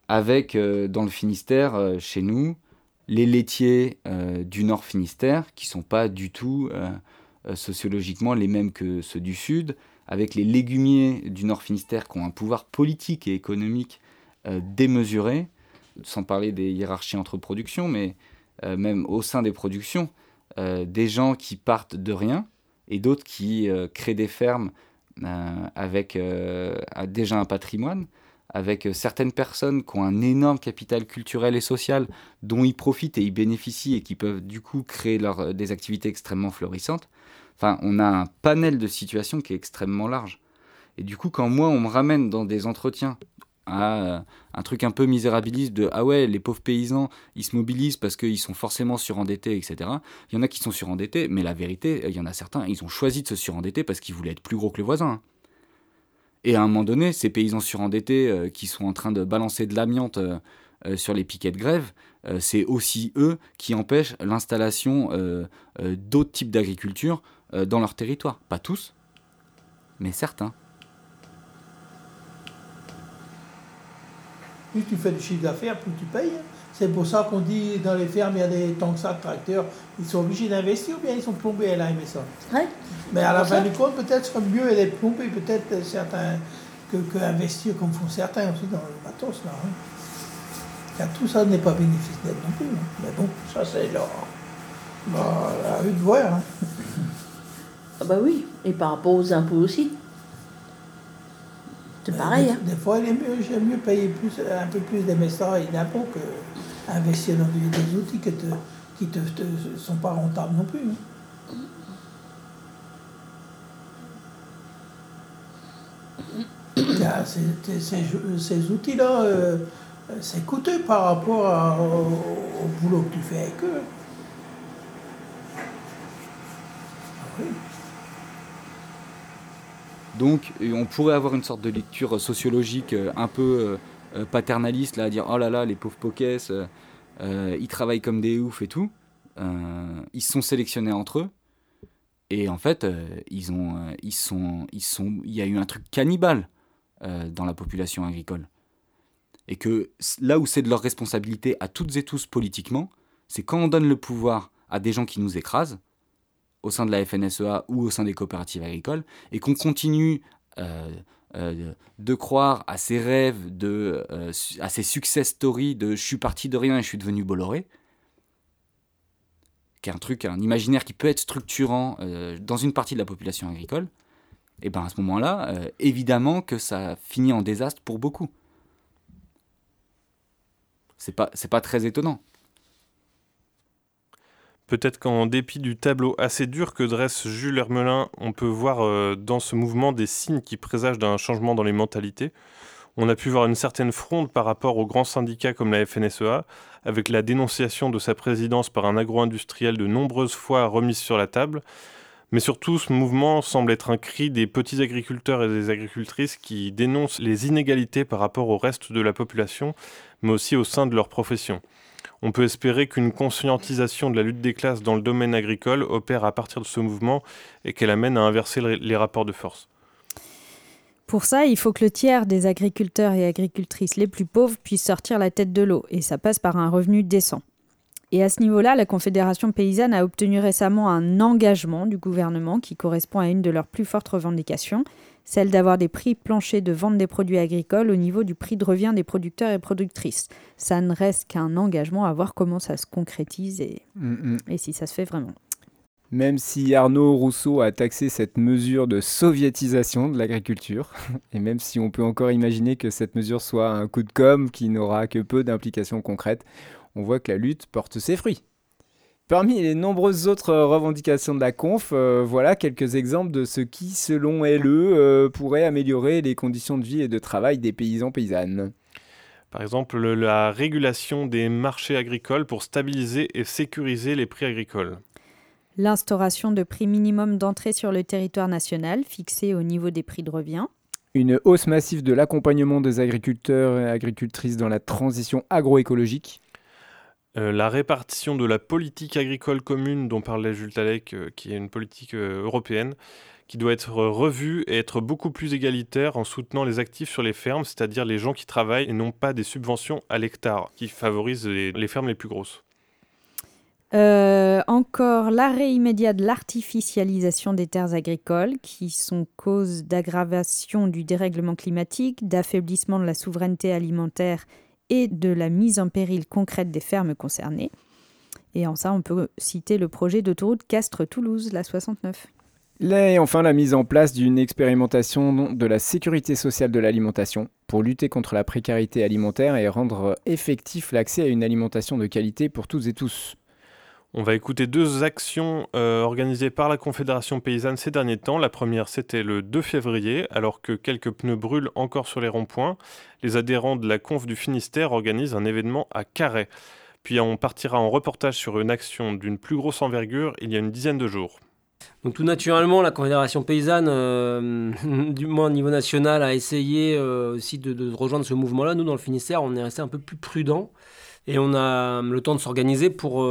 Avec, euh, dans le Finistère, euh, chez nous, les laitiers euh, du Nord Finistère, qui sont pas du tout euh, euh, sociologiquement les mêmes que ceux du Sud, avec les légumiers du Nord Finistère qui ont un pouvoir politique et économique euh, démesuré, sans parler des hiérarchies entre productions, mais euh, même au sein des productions, euh, des gens qui partent de rien et d'autres qui euh, créent des fermes avec déjà un patrimoine, avec certaines personnes qui ont un énorme capital culturel et social dont ils profitent et ils bénéficient et qui peuvent du coup créer des activités extrêmement florissantes. Enfin, on a un panel de situations qui est extrêmement large. Et du coup, quand moi, on me ramène dans des entretiens à euh, un truc un peu misérabiliste de ah ouais, les pauvres paysans, ils se mobilisent parce qu'ils sont forcément surendettés, etc. Il y en a qui sont surendettés, mais la vérité, il y en a certains, ils ont choisi de se surendetter parce qu'ils voulaient être plus gros que le voisin. Et à un moment donné, ces paysans surendettés euh, qui sont en train de balancer de l'amiante euh, sur les piquets de grève, c'est aussi eux qui empêchent l'installation d'autres types d'agriculture dans leur territoire. Pas tous, mais certains. Plus tu fais du chiffre d'affaires, plus tu payes. C'est pour ça qu'on dit dans les fermes, il y a des ça de tracteurs. Ils sont obligés d'investir ou bien ils sont plombés à la MSA? Mais à la fin ça. du compte, peut-être serait mieux d'être plombé, peut-être certains, que, que investir comme font certains aussi dans le matos. Là, hein. Car tout ça n'est pas bénéfice net non plus. hein. Mais bon, ça c'est leur, leur- à eux de voir. hein. Ah bah oui, et par rapport aux impôts aussi. C'est pareil. Des, Hein. des fois, j'aime mieux payer plus, un peu plus d'MSA et d'impôts que investir dans des, des outils que te- qui ne te, te- sont pas rentables non plus. hein. Ces, ces- ces jeux- ces outils-là, euh, c'est coûteux par rapport à- au, au boulot que tu fais avec eux. Ah oui. Donc, on pourrait avoir une sorte de lecture sociologique euh, un peu euh, euh, paternaliste, là, à dire oh là là, les pauvres pokés, ils travaillent comme des oufs et tout. Ils sont sélectionnés entre eux. Et en fait, ils ont, ils sont, ils sont, il y a eu un truc cannibale dans la population agricole. Et que là où c'est de leur responsabilité à toutes et tous politiquement, c'est quand on donne le pouvoir à des gens qui nous écrasent, au sein de la FNSEA ou au sein des coopératives agricoles, et qu'on continue euh, euh, de croire à ces rêves, euh, à ces success stories de je suis parti de rien et je suis devenu Bolloré, qui est un truc, un imaginaire qui peut être structurant dans une partie de la population agricole, et ben à ce moment-là, évidemment que ça finit en désastre pour beaucoup. C'est pas, c'est pas très étonnant. Peut-être qu'en dépit du tableau assez dur que dresse Jules Hermelin, on peut voir euh, dans ce mouvement des signes qui présagent d'un changement dans les mentalités. On a pu voir une certaine fronde par rapport aux grands syndicats comme la FNSEA, avec la dénonciation de sa présidence par un agro-industriel de nombreuses fois remise sur la table. Mais surtout, ce mouvement semble être un cri des petits agriculteurs et des agricultrices qui dénoncent les inégalités par rapport au reste de la population, mais aussi au sein de leur profession. On peut espérer qu'une conscientisation de la lutte des classes dans le domaine agricole opère à partir de ce mouvement et qu'elle amène à inverser les rapports de force. Pour ça, il faut que le tiers des agriculteurs et agricultrices les plus pauvres puissent sortir la tête de l'eau, et ça passe par un revenu décent. Et à ce niveau-là, la Confédération paysanne a obtenu récemment un engagement du gouvernement qui correspond à une de leurs plus fortes revendications, celle d'avoir des prix planchers de vente des produits agricoles au niveau du prix de revient des producteurs et productrices. Ça ne reste qu'un engagement à voir comment ça se concrétise et, Mm, mm. et si ça se fait vraiment. Même si Arnaud Rousseau a taxé cette mesure de soviétisation de l'agriculture, et même si on peut encore imaginer que cette mesure soit un coup de com' qui n'aura que peu d'implications concrètes, on voit que la lutte porte ses fruits. Parmi les nombreuses autres revendications de la conf, euh, voilà quelques exemples de ce qui, selon LE, euh, pourrait améliorer les conditions de vie et de travail des paysans paysannes. Par exemple, le- la régulation des marchés agricoles pour stabiliser et sécuriser les prix agricoles. L'instauration de prix minimum d'entrée sur le territoire national, fixé au niveau des prix de revient. Une hausse massive de l'accompagnement des agriculteurs et agricultrices dans la transition agroécologique. Euh, la répartition de la politique agricole commune dont parlait Jules Talec, euh, qui est une politique euh, européenne, qui doit être euh, revue et être beaucoup plus égalitaire en soutenant les actifs sur les fermes, c'est-à-dire les gens qui travaillent et non pas des subventions à l'hectare, qui favorisent les, les fermes les plus grosses. Encore l'arrêt immédiat de l'artificialisation des terres agricoles, qui sont cause d'aggravation du dérèglement climatique, d'affaiblissement de la souveraineté alimentaire et de la mise en péril concrète des fermes concernées. Et en ça, on peut citer le projet d'autoroute Castres-Toulouse, la 69. Là, et enfin, la mise en place d'une expérimentation de la sécurité sociale de l'alimentation pour lutter contre la précarité alimentaire et rendre effectif l'accès à une alimentation de qualité pour toutes et tous. On va écouter deux actions euh, organisées par la Confédération paysanne ces derniers temps. La première, c'était le 2 février, alors que quelques pneus brûlent encore sur les ronds-points. Les adhérents de la Conf du Finistère organisent un événement à Carhaix. Puis on partira en reportage sur une action d'une plus grosse envergure il y a une dizaine de jours. Donc tout naturellement, la Confédération paysanne, euh, du moins au niveau national, a essayé euh, aussi de, rejoindre ce mouvement-là. Nous, dans le Finistère, on est resté un peu plus prudent et on a le temps de s'organiser pour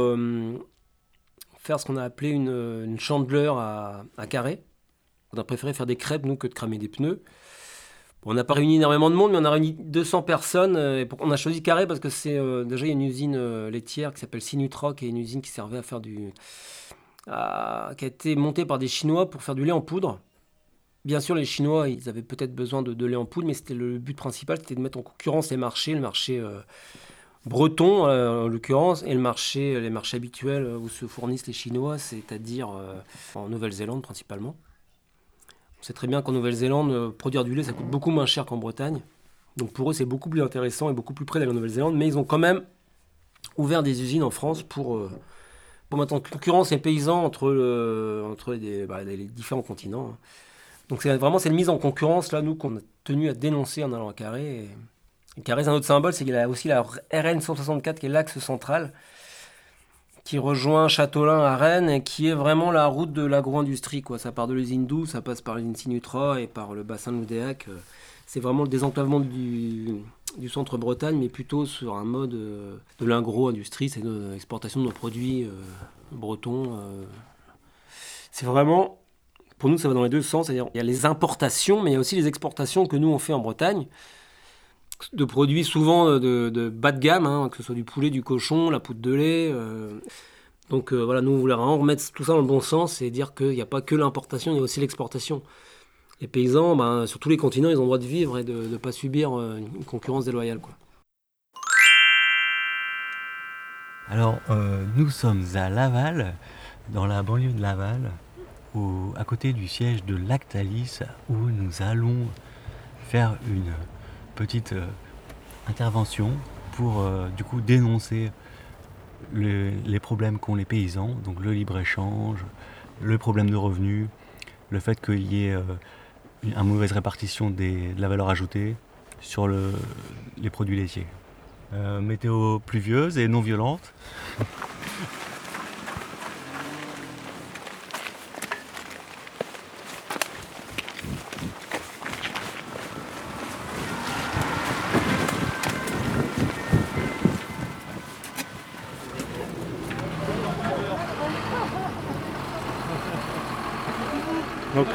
faire ce qu'on a appelé une, une chandeleur à, carré. On a préféré faire des crêpes, nous, que de cramer des pneus. On n'a pas réuni énormément de monde, mais on a réuni 200 personnes. euh, Et on a choisi Carré parce que c'est euh, déjà il y a une usine euh, laitière qui s'appelle Sinutroc, est une usine qui servait à faire du, qui a été montée par des Chinois pour faire du lait en poudre. Bien sûr, les Chinois, ils avaient peut-être besoin de, lait en poudre, mais c'était le but principal, c'était de mettre en concurrence les marchés, le marché euh, breton euh, en l'occurrence, et le marché, les marchés habituels euh, où se fournissent les Chinois, c'est-à-dire euh, en Nouvelle-Zélande principalement. On sait très bien qu'en Nouvelle-Zélande, euh, produire du lait, ça coûte beaucoup moins cher qu'en Bretagne. Donc pour eux, c'est beaucoup plus intéressant et beaucoup plus près d'aller en Nouvelle-Zélande, mais ils ont quand même ouvert des usines en France pour, euh, pour mettre en concurrence les paysans entre, entre les, bah, les différents continents. hein. Donc c'est vraiment cette mise en concurrence là, nous, qu'on a tenu à dénoncer en allant à Carré. C'est un autre symbole, c'est qu'il a aussi la RN 164 qui est l'axe central, qui rejoint Châteaulin à Rennes et qui est vraiment la route de l'agro-industrie. quoi. Ça part de l'usine Doux, ça passe par l'usine Sinutra et par le bassin de l'Oudéac. euh, C'est vraiment le désenclavement du, centre Bretagne, mais plutôt sur un mode euh, de l'agro-industrie, c'est l'exportation de nos produits euh, bretons. C'est vraiment, pour nous, ça va dans les deux sens. C'est-à-dire, il y a les importations, mais il y a aussi les exportations que nous, on fait en Bretagne, de produits souvent de, bas de gamme, hein, que ce soit du poulet, du cochon, la poudre de lait. euh. Donc euh, voilà, nous, on voulait vraiment remettre tout ça dans le bon sens et dire qu'il n'y a pas que l'importation, il y a aussi l'exportation. Les paysans, ben, sur tous les continents, ils ont le droit de vivre et de ne pas subir euh, une concurrence déloyale. Quoi. Alors, nous sommes à Laval, dans la banlieue de Laval, à côté du siège de Lactalis, où nous allons faire une petite euh, intervention pour euh, du coup dénoncer le- les problèmes qu'ont les paysans, donc le libre-échange, le problème de revenus, le fait qu'il y ait euh, une, mauvaise répartition de la valeur ajoutée sur le- les produits laitiers. Météo pluvieuse et non violente.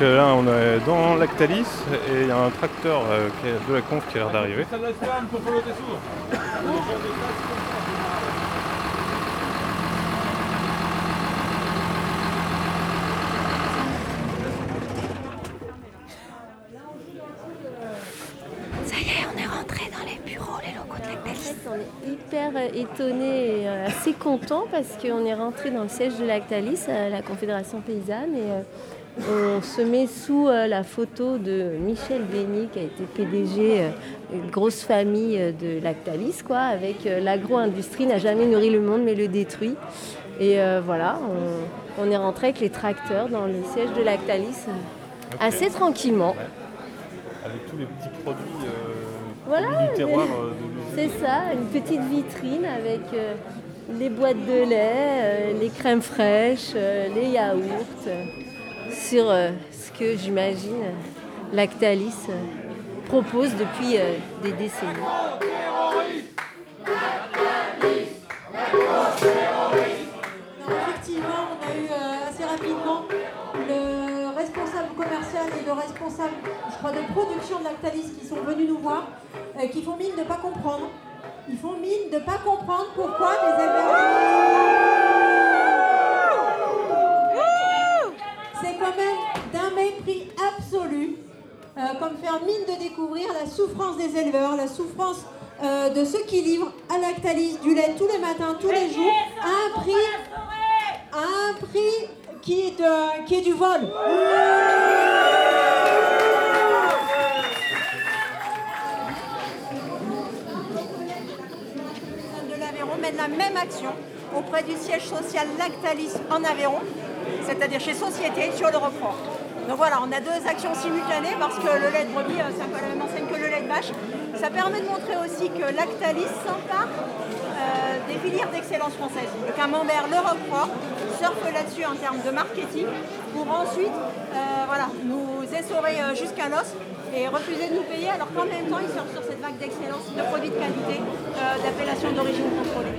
là, on est dans Lactalis et il y a un tracteur euh, qui est- de la conf qui a l'air d'arriver. Ça y est, on est rentré dans les bureaux, les locaux de En Lactalis. fait, on est hyper euh, étonnés et euh, assez contents parce qu'on est rentré dans le siège de Lactalis, la Confédération paysanne, et euh, on se met sous euh, la photo de Michel Béni, qui a été PDG, euh, une grosse famille euh, de Lactalis, quoi, avec l'agro-industrie n'a jamais nourri le monde mais le détruit. Et euh, voilà, on, on est rentré avec les tracteurs dans le siège de Lactalis assez tranquillement. Avec tous les petits produits, euh, Voilà, du terroir euh. C'est ça, une petite vitrine avec les boîtes de lait, les crèmes fraîches, les yaourts, sur euh, ce que j'imagine euh, Lactalis euh, propose depuis des décennies. Effectivement, on a eu assez rapidement le responsable commercial et le responsable, je crois, de production de Lactalis qui sont venus nous voir, qui font mine de ne pas comprendre. Ils font mine de ne pas comprendre pourquoi les éleveurs. D'un mépris absolu, euh, comme faire mine de découvrir la souffrance des éleveurs, la souffrance euh, de ceux qui livrent à Lactalis du lait tous les matins, tous les jours, à un prix, à un prix qui est, de- qui est du vol. de l'Aveyron mène la même action auprès du siège social Lactalis en Aveyron, c'est-à-dire chez Société sur le Roquefort. Donc voilà, on a deux actions simultanées parce que le lait de brebis, euh, c'est un peu la même enseigne que le lait de vache. Ça permet de montrer aussi que Lactalis s'empare euh, des filières d'excellence françaises. Le camembert, le Roquefort surfe là-dessus en termes de marketing pour ensuite euh, voilà, nous essorer jusqu'à l'os et refuser de nous payer alors qu'en même temps ils surfent sur cette vague d'excellence, de produits de qualité, d'appellation d'origine contrôlée.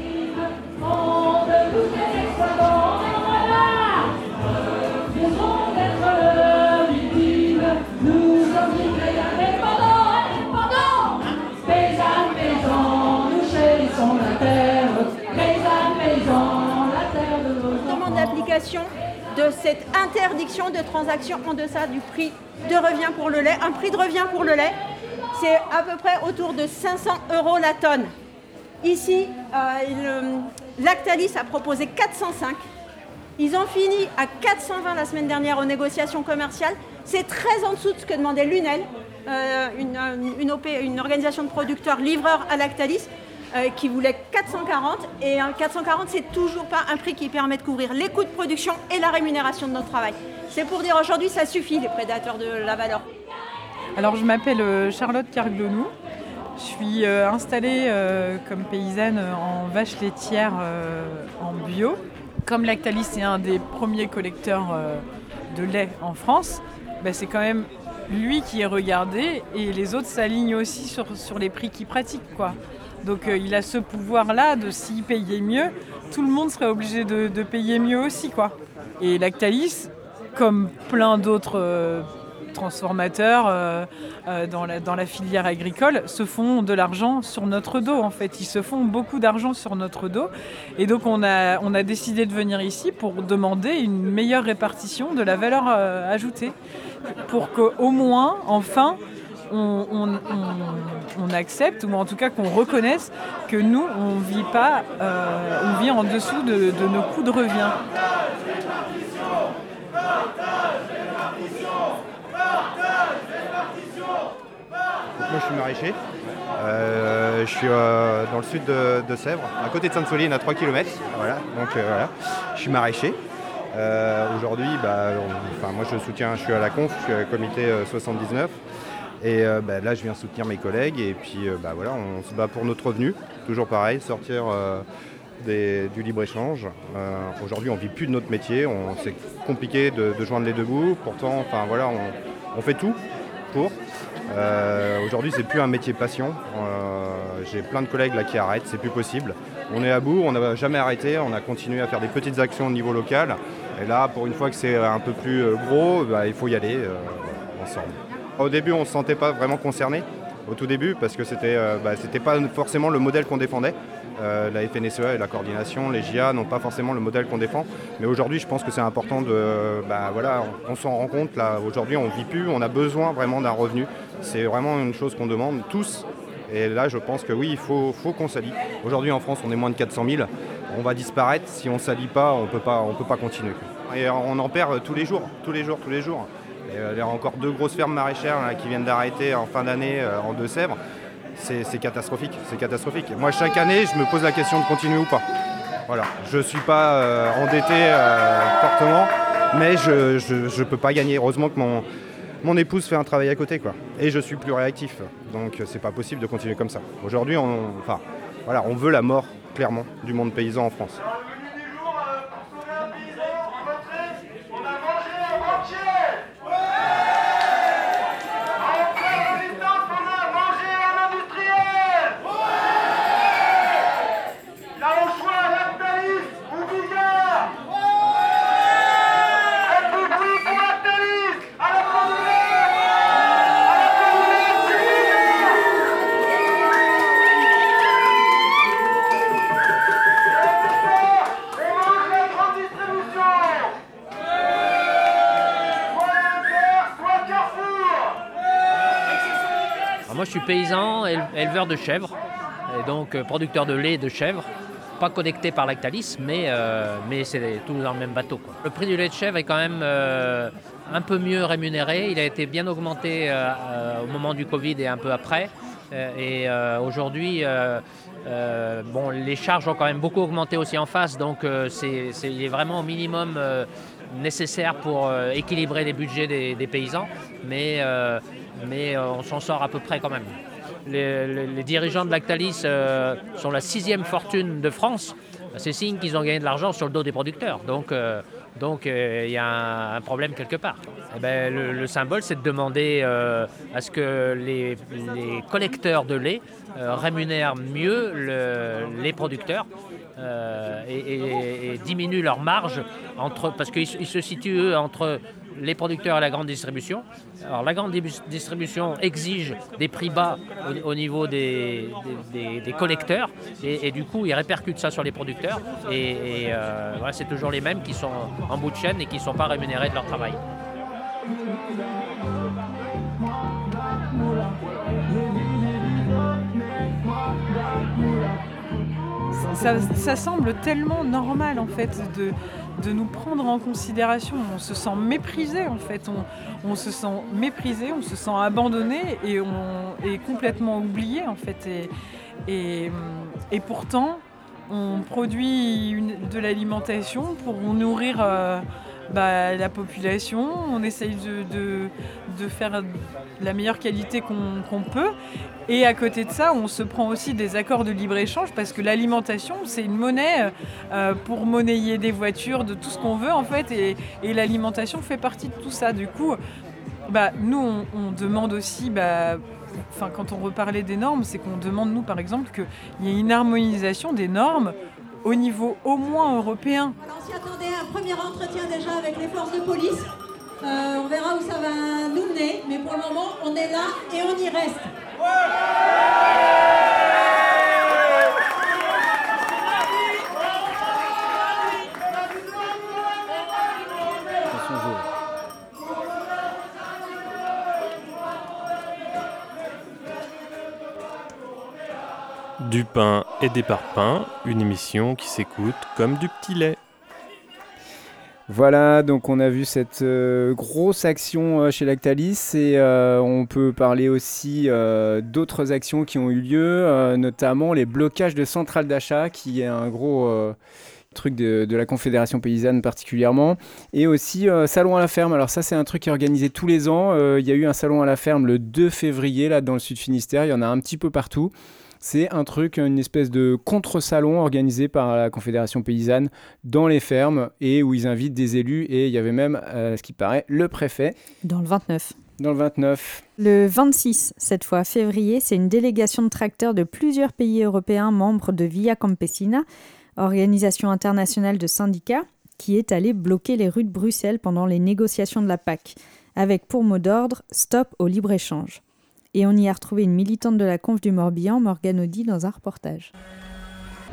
De cette interdiction de transaction en deçà du prix de revient pour le lait. Un prix de revient pour le lait, c'est à peu près autour de 500 euros la tonne. Ici, euh, Lactalis a proposé 405. Ils ont fini à 420 la semaine dernière aux négociations commerciales. C'est très en dessous de ce que demandait l'UNEL, euh, une, euh, une organisation de producteurs livreurs à Lactalis, euh, qui voulait 440. Et un 440, c'est toujours pas un prix qui permet de couvrir les coûts de production et la rémunération de notre travail. C'est pour dire aujourd'hui, ça suffit, les prédateurs de la valeur. Alors je m'appelle Charlotte Carglonou. Je suis installée comme paysanne en vache laitière en bio. Comme Lactalis est un des premiers collecteurs euh, de lait en France, bah, c'est quand même lui qui est regardé et les autres s'alignent aussi sur, sur les prix qu'il pratique. Quoi. Donc euh, il a ce pouvoir-là de s'y payer mieux, tout le monde serait obligé de, de payer mieux aussi. Quoi. Et Lactalis, comme plein d'autres euh, transformateurs euh, euh, dans, la, filière agricole se font de l'argent sur notre dos en fait. Ils se font beaucoup d'argent sur notre dos. Et donc on a, décidé de venir ici pour demander une meilleure répartition de la valeur euh, ajoutée. Pour qu'au moins, enfin, on, accepte, ou en tout cas qu'on reconnaisse que nous, on vit pas, on vit en dessous de, de nos coûts de revient. Moi, je suis maraîcher. Euh, je suis euh, dans le sud de, Sèvres, à côté de Sainte-Soline, à 3 km. Voilà, donc euh, voilà. Je suis maraîcher. Aujourd'hui, bah, enfin, moi, je soutiens, je suis à la conf, je suis à comité euh, 79. Et bah, là, je viens soutenir mes collègues. Et puis, bah, voilà, on se bat pour notre revenu. Toujours pareil, sortir des- du libre-échange. Aujourd'hui, on vit plus de notre métier. C'est compliqué de, joindre les deux bouts. Pourtant, enfin, voilà, on fait tout pour. Euh, Aujourd'hui, c'est plus un métier passion. Euh, J'ai plein de collègues là qui arrêtent, c'est plus possible. On est à bout, on n'a jamais arrêté, on a continué à faire des petites actions au niveau local. Et là, pour une fois que c'est un peu plus euh, gros, bah, il faut y aller euh, ensemble. Au début, on ne se sentait pas vraiment concerné, au tout début, parce que c'était bah, pas forcément le modèle qu'on défendait. Euh, la FNSEA et la coordination, les JA n'ont pas forcément le modèle qu'on défend. Mais aujourd'hui, je pense que c'est important de. bah, voilà, on, s'en rend compte. Aujourd'hui, on vit plus, on a besoin vraiment d'un revenu. C'est vraiment une chose qu'on demande tous. Et là, je pense que oui, il faut, qu'on s'allie. Aujourd'hui, en France, on est moins de 400 000. On va disparaître. Si on ne s'allie pas, on on peut pas continuer. Et on en perd tous les jours, tous les jours, tous les jours. Euh, il y a encore deux grosses fermes maraîchères qui viennent d'arrêter en fin d'année euh, en Deux-Sèvres. C'est catastrophique, c'est catastrophique. Moi, chaque année, je me pose la question de continuer ou pas. Voilà, je ne suis pas euh, endetté euh, fortement, mais je ne peux pas gagner. Heureusement que mon, épouse fait un travail à côté, quoi. Et je suis plus réactif. Donc, euh, c'est pas possible de continuer comme ça. Aujourd'hui, enfin, voilà, on veut la mort, clairement, du monde paysan en France. Moi, je suis paysan, éle- éleveur de chèvres, et donc euh, producteur de lait de chèvres. Pas connecté par Lactalis, mais, euh, mais c'est tous dans le même bateau. Le prix du lait de chèvre est quand même euh, un peu mieux rémunéré. Il a été bien augmenté au moment du Covid et un peu après. Et aujourd'hui, bon, les charges ont quand même beaucoup augmenté aussi en face, donc c'est, c'est- il est vraiment au minimum nécessaire pour équilibrer les budgets des, des paysans, mais, mais euh, on s'en sort à peu près quand même. Les, dirigeants de Lactalis euh, sont la sixième fortune de France. C'est signe qu'ils ont gagné de l'argent sur le dos des producteurs. Donc, euh, donc il y a un, problème quelque part. Eh ben, le, le symbole, c'est de demander à ce que les, collecteurs de lait rémunèrent mieux le- les producteurs et, et- et diminuent leur marge parce qu'ils se- ils se situent eux entre les producteurs et la grande distribution. Alors la grande distribution exige des prix bas au, au niveau des, des- collecteurs et, du coup ils répercutent ça sur les producteurs et, et, euh, voilà, c'est toujours les mêmes qui sont en bout de chaîne et qui ne sont pas rémunérés de leur travail. ça, ça semble tellement normal en fait de, de nous prendre en considération. On se sent méprisé en fait. On, se sent méprisé, on se sent abandonné et on est complètement oublié en fait. Et, pourtant, on produit de l'alimentation pour nourrir euh, bah, la population. On essaye de, faire la meilleure qualité qu'on peut. Et à côté de ça, on se prend aussi des accords de libre-échange parce que l'alimentation, c'est une monnaie euh, pour monnayer des voitures, de tout ce qu'on veut en fait. Et, l'alimentation fait partie de tout ça. Du coup, bah, nous, on, demande aussi, bah, enfin, quand on reparlait des normes, c'est qu'on demande, nous, par exemple, qu'il y ait une harmonisation des normes au niveau au moins européen. Premier entretien déjà avec les forces de police. Euh, on verra où ça va nous mener, mais pour le moment, on est là et on y reste. Du pain et des parpaings, une émission qui s'écoute comme du petit lait. Voilà, donc on a vu cette euh, grosse action euh, chez Lactalis et euh, on peut parler aussi d'autres actions qui ont eu lieu, notamment les blocages de centrales d'achat, qui est un gros truc de, la Confédération paysanne particulièrement, et aussi salon à la ferme. Alors ça c'est un truc qui est organisé tous les ans. Il y a eu un salon à la ferme le 2 février là dans le sud Finistère. Il y en a un petit peu partout. C'est un truc, une espèce de contre-salon organisé par la Confédération paysanne dans les fermes et où ils invitent des élus. Et il y avait même, euh, ce qui paraît, le préfet. Dans le 29. Dans le 29. Le 26, cette fois février, c'est une délégation de tracteurs de plusieurs pays européens membres de Via Campesina, organisation internationale de syndicats, qui est allé bloquer les rues de Bruxelles pendant les négociations de la PAC, avec pour mot d'ordre Stop au libre-échange. Et on y a retrouvé une militante de la Conf du Morbihan, Morgane Audi, dans un reportage.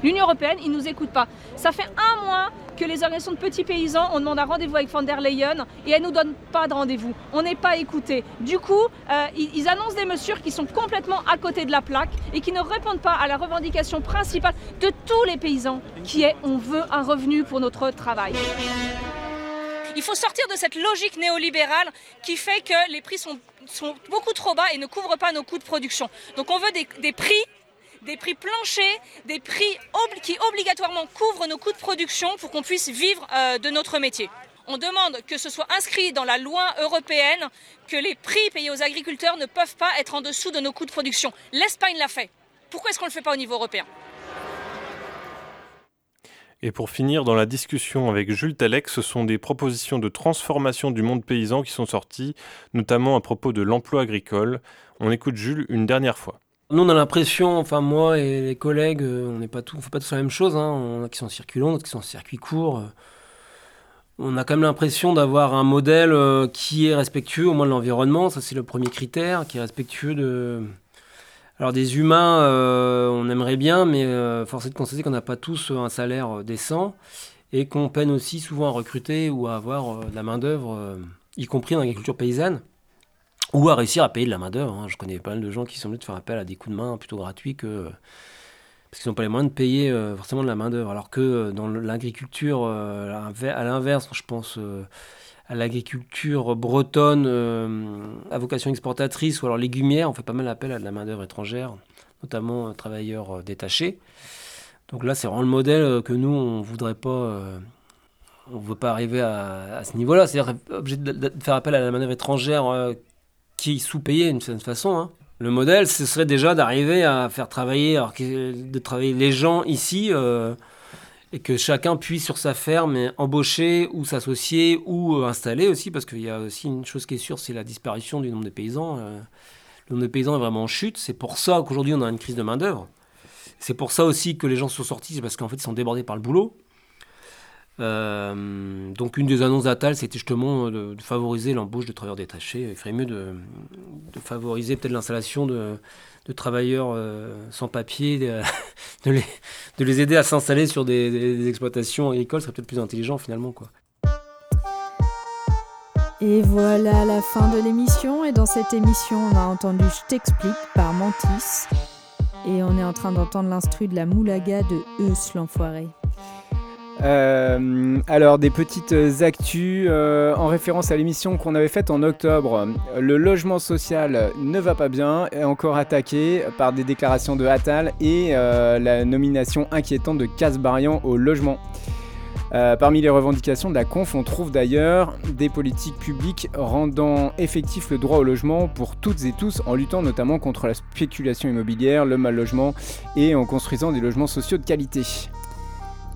L'Union européenne, ils ne nous écoutent pas. Ça fait un mois que les organisations de petits paysans, on demande un rendez-vous avec van der Leyen et elle ne nous donne pas de rendez-vous. On n'est pas écouté. Du coup, euh, ils, annoncent des mesures qui sont complètement à côté de la plaque et qui ne répondent pas à la revendication principale de tous les paysans, qui est on veut un revenu pour notre travail. Il faut sortir de cette logique néolibérale qui fait que les prix sont, beaucoup trop bas et ne couvrent pas nos coûts de production. Donc on veut des prix des prix planchers, des prix qui obligatoirement couvrent nos coûts de production pour qu'on puisse vivre euh, de notre métier. On demande que ce soit inscrit dans la loi européenne que les prix payés aux agriculteurs ne peuvent pas être en dessous de nos coûts de production. L'Espagne l'a fait. Pourquoi est-ce qu'on ne le fait pas au niveau européen? Et pour finir, dans la discussion avec Jules Talec, ce sont des propositions de transformation du monde paysan qui sont sorties, notamment à propos de l'emploi agricole. On écoute Jules une dernière fois. Nous, on a l'impression, enfin moi et les collègues, euh, on n'est pas tout, fait pas tous la même chose. Hein. On a qui sont en circuit long, d'autres qui sont en circuit court. On a quand même l'impression d'avoir un modèle euh, qui est respectueux au moins de l'environnement. Ça, c'est le premier critère, qui est respectueux de. Alors des humains, euh, on aimerait bien, mais force est de constater qu'on n'a pas tous un salaire décent et qu'on peine aussi souvent à recruter ou à avoir de la main d'œuvre, y compris dans l'agriculture paysanne ou à réussir à payer de la main-d'œuvre. Hein. Je connais pas mal de gens qui sont venus de faire appel à des coups de main plutôt gratuits que. Parce qu'ils n'ont pas les moyens de payer euh, forcément de la main-d'œuvre. Alors que euh, dans l'agriculture, euh, à l'inverse, je pense à l'agriculture bretonne à vocation exportatrice ou alors légumière, on fait pas mal appel à de la main-d'œuvre étrangère, notamment travailleurs détachés. Donc là, c'est vraiment le modèle que nous, on voudrait pas on veut pas arriver à, ce niveau-là. C'est-à-dire obligé de, faire appel à la main-d'œuvre étrangère qui est sous-payé d'une certaine façon. Hein. Le modèle, ce serait déjà d'arriver à faire travailler, de travailler les gens ici euh, et que chacun puisse sur sa ferme embaucher ou s'associer ou euh, installer aussi, parce qu'il y a aussi une chose qui est sûre, c'est la disparition du nombre de paysans. Euh. le nombre de paysans est vraiment en chute. C'est pour ça qu'aujourd'hui on a une crise de main d'œuvre. C'est pour ça aussi que les gens sont sortis, c'est parce qu'en fait ils sont débordés par le boulot. Euh, donc une des annonces d'Atal, c'était justement de, favoriser l'embauche de travailleurs détachés. Il ferait mieux de, favoriser peut-être l'installation de, travailleurs euh, sans papier, de, les, aider à s'installer sur des, exploitations agricoles, ce serait peut-être plus intelligent finalement. Quoi. Et voilà la fin de l'émission. Et dans cette émission, on a entendu Je t'explique par Mantis. Et on est en train d'entendre l'instru de la moulaga de Eus l'enfoiré. Euh, alors des petites actus euh, en référence à l'émission qu'on avait faite en octobre. Le logement social ne va pas bien, est encore attaqué par des déclarations de Attal et euh, la nomination inquiétante de Casbarian au logement. parmi les revendications de la conf, on trouve d'ailleurs des politiques publiques rendant effectif le droit au logement pour toutes et tous en luttant notamment contre la spéculation immobilière, le mal logement et en construisant des logements sociaux de qualité.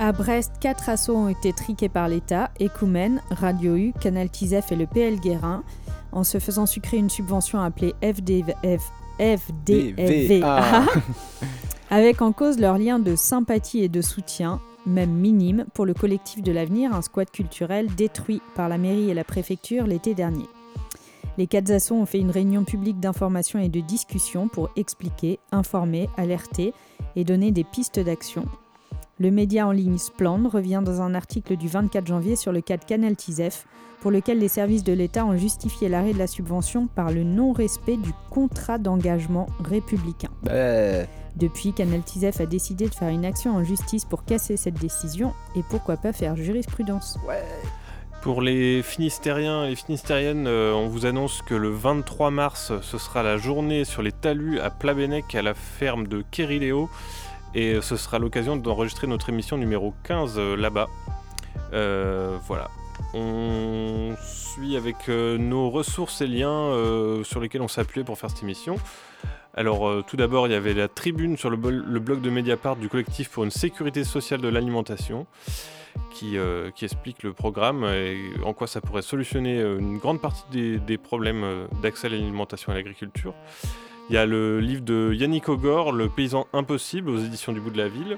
À Brest, quatre assauts ont été triqués par l'État, Ecoumen, Radio U, Canal Tizef et le PL Guérin, en se faisant sucrer une subvention appelée FDF, FDVA, avec en cause leur lien de sympathie et de soutien, même minime, pour le collectif de l'avenir, un squat culturel détruit par la mairie et la préfecture l'été dernier. Les quatre assauts ont fait une réunion publique d'information et de discussion pour expliquer, informer, alerter et donner des pistes d'action le média en ligne Spland revient dans un article du 24 janvier sur le cas de Canal Tizef, pour lequel les services de l'État ont justifié l'arrêt de la subvention par le non-respect du contrat d'engagement républicain. Bah. Depuis, Canal Tizef a décidé de faire une action en justice pour casser cette décision et pourquoi pas faire jurisprudence. Pour les Finistériens et les Finistériennes, euh, on vous annonce que le 23 mars, ce sera la journée sur les talus à Plabennec à la ferme de Kériléo. Et ce sera l'occasion d'enregistrer notre émission numéro 15 euh, là-bas. Euh, voilà. On suit avec euh, nos ressources et liens sur lesquels on s'appuyait pour faire cette émission. Alors tout d'abord, il y avait la tribune sur le, blog de Mediapart du collectif pour une sécurité sociale de l'alimentation. Qui, explique le programme et en quoi ça pourrait solutionner une grande partie des problèmes d'accès à l'alimentation et à l'agriculture. Il y a le livre de Yannick Ogor, Le paysan impossible, aux éditions du bout de la ville.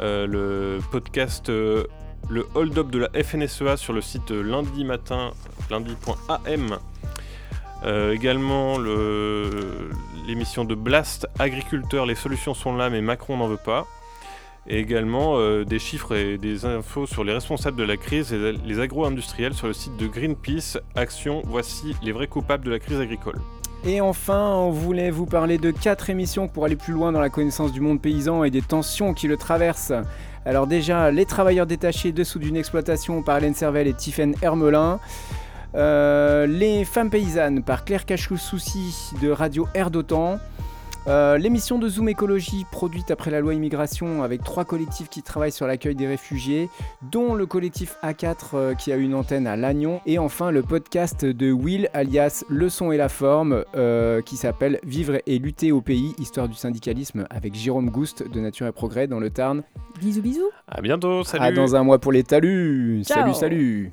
Euh, le podcast euh, le hold-up de la FNSEA sur le site lundi matin, lundi.am. Euh, également l'émission de Blast, Agriculteur, les solutions sont là mais Macron n'en veut pas. Et également des chiffres et des infos sur les responsables de la crise et les agro-industriels sur le site de Greenpeace. Action, voici les vrais coupables de la crise agricole. Et enfin, on voulait vous parler de quatre émissions pour aller plus loin dans la connaissance du monde paysan et des tensions qui le traversent. Alors déjà, Les travailleurs détachés dessous d'une exploitation par Hélène Servel et Tiffaine Hermelin. Euh, les femmes paysannes par Claire Cachou-Souci de Radio Air d'Otan. Euh, l'émission de Zoom Écologie produite après la loi immigration avec trois collectifs qui travaillent sur l'accueil des réfugiés, dont le collectif A4 euh, qui a une antenne à Lannion, et enfin le podcast de Will alias Le son et la forme qui s'appelle Vivre et lutter au pays, histoire du syndicalisme avec Jérôme Gouste de Nature et Progrès dans le Tarn. Bisous bisous. À bientôt, salut. À dans un mois pour les talus. Salut salut.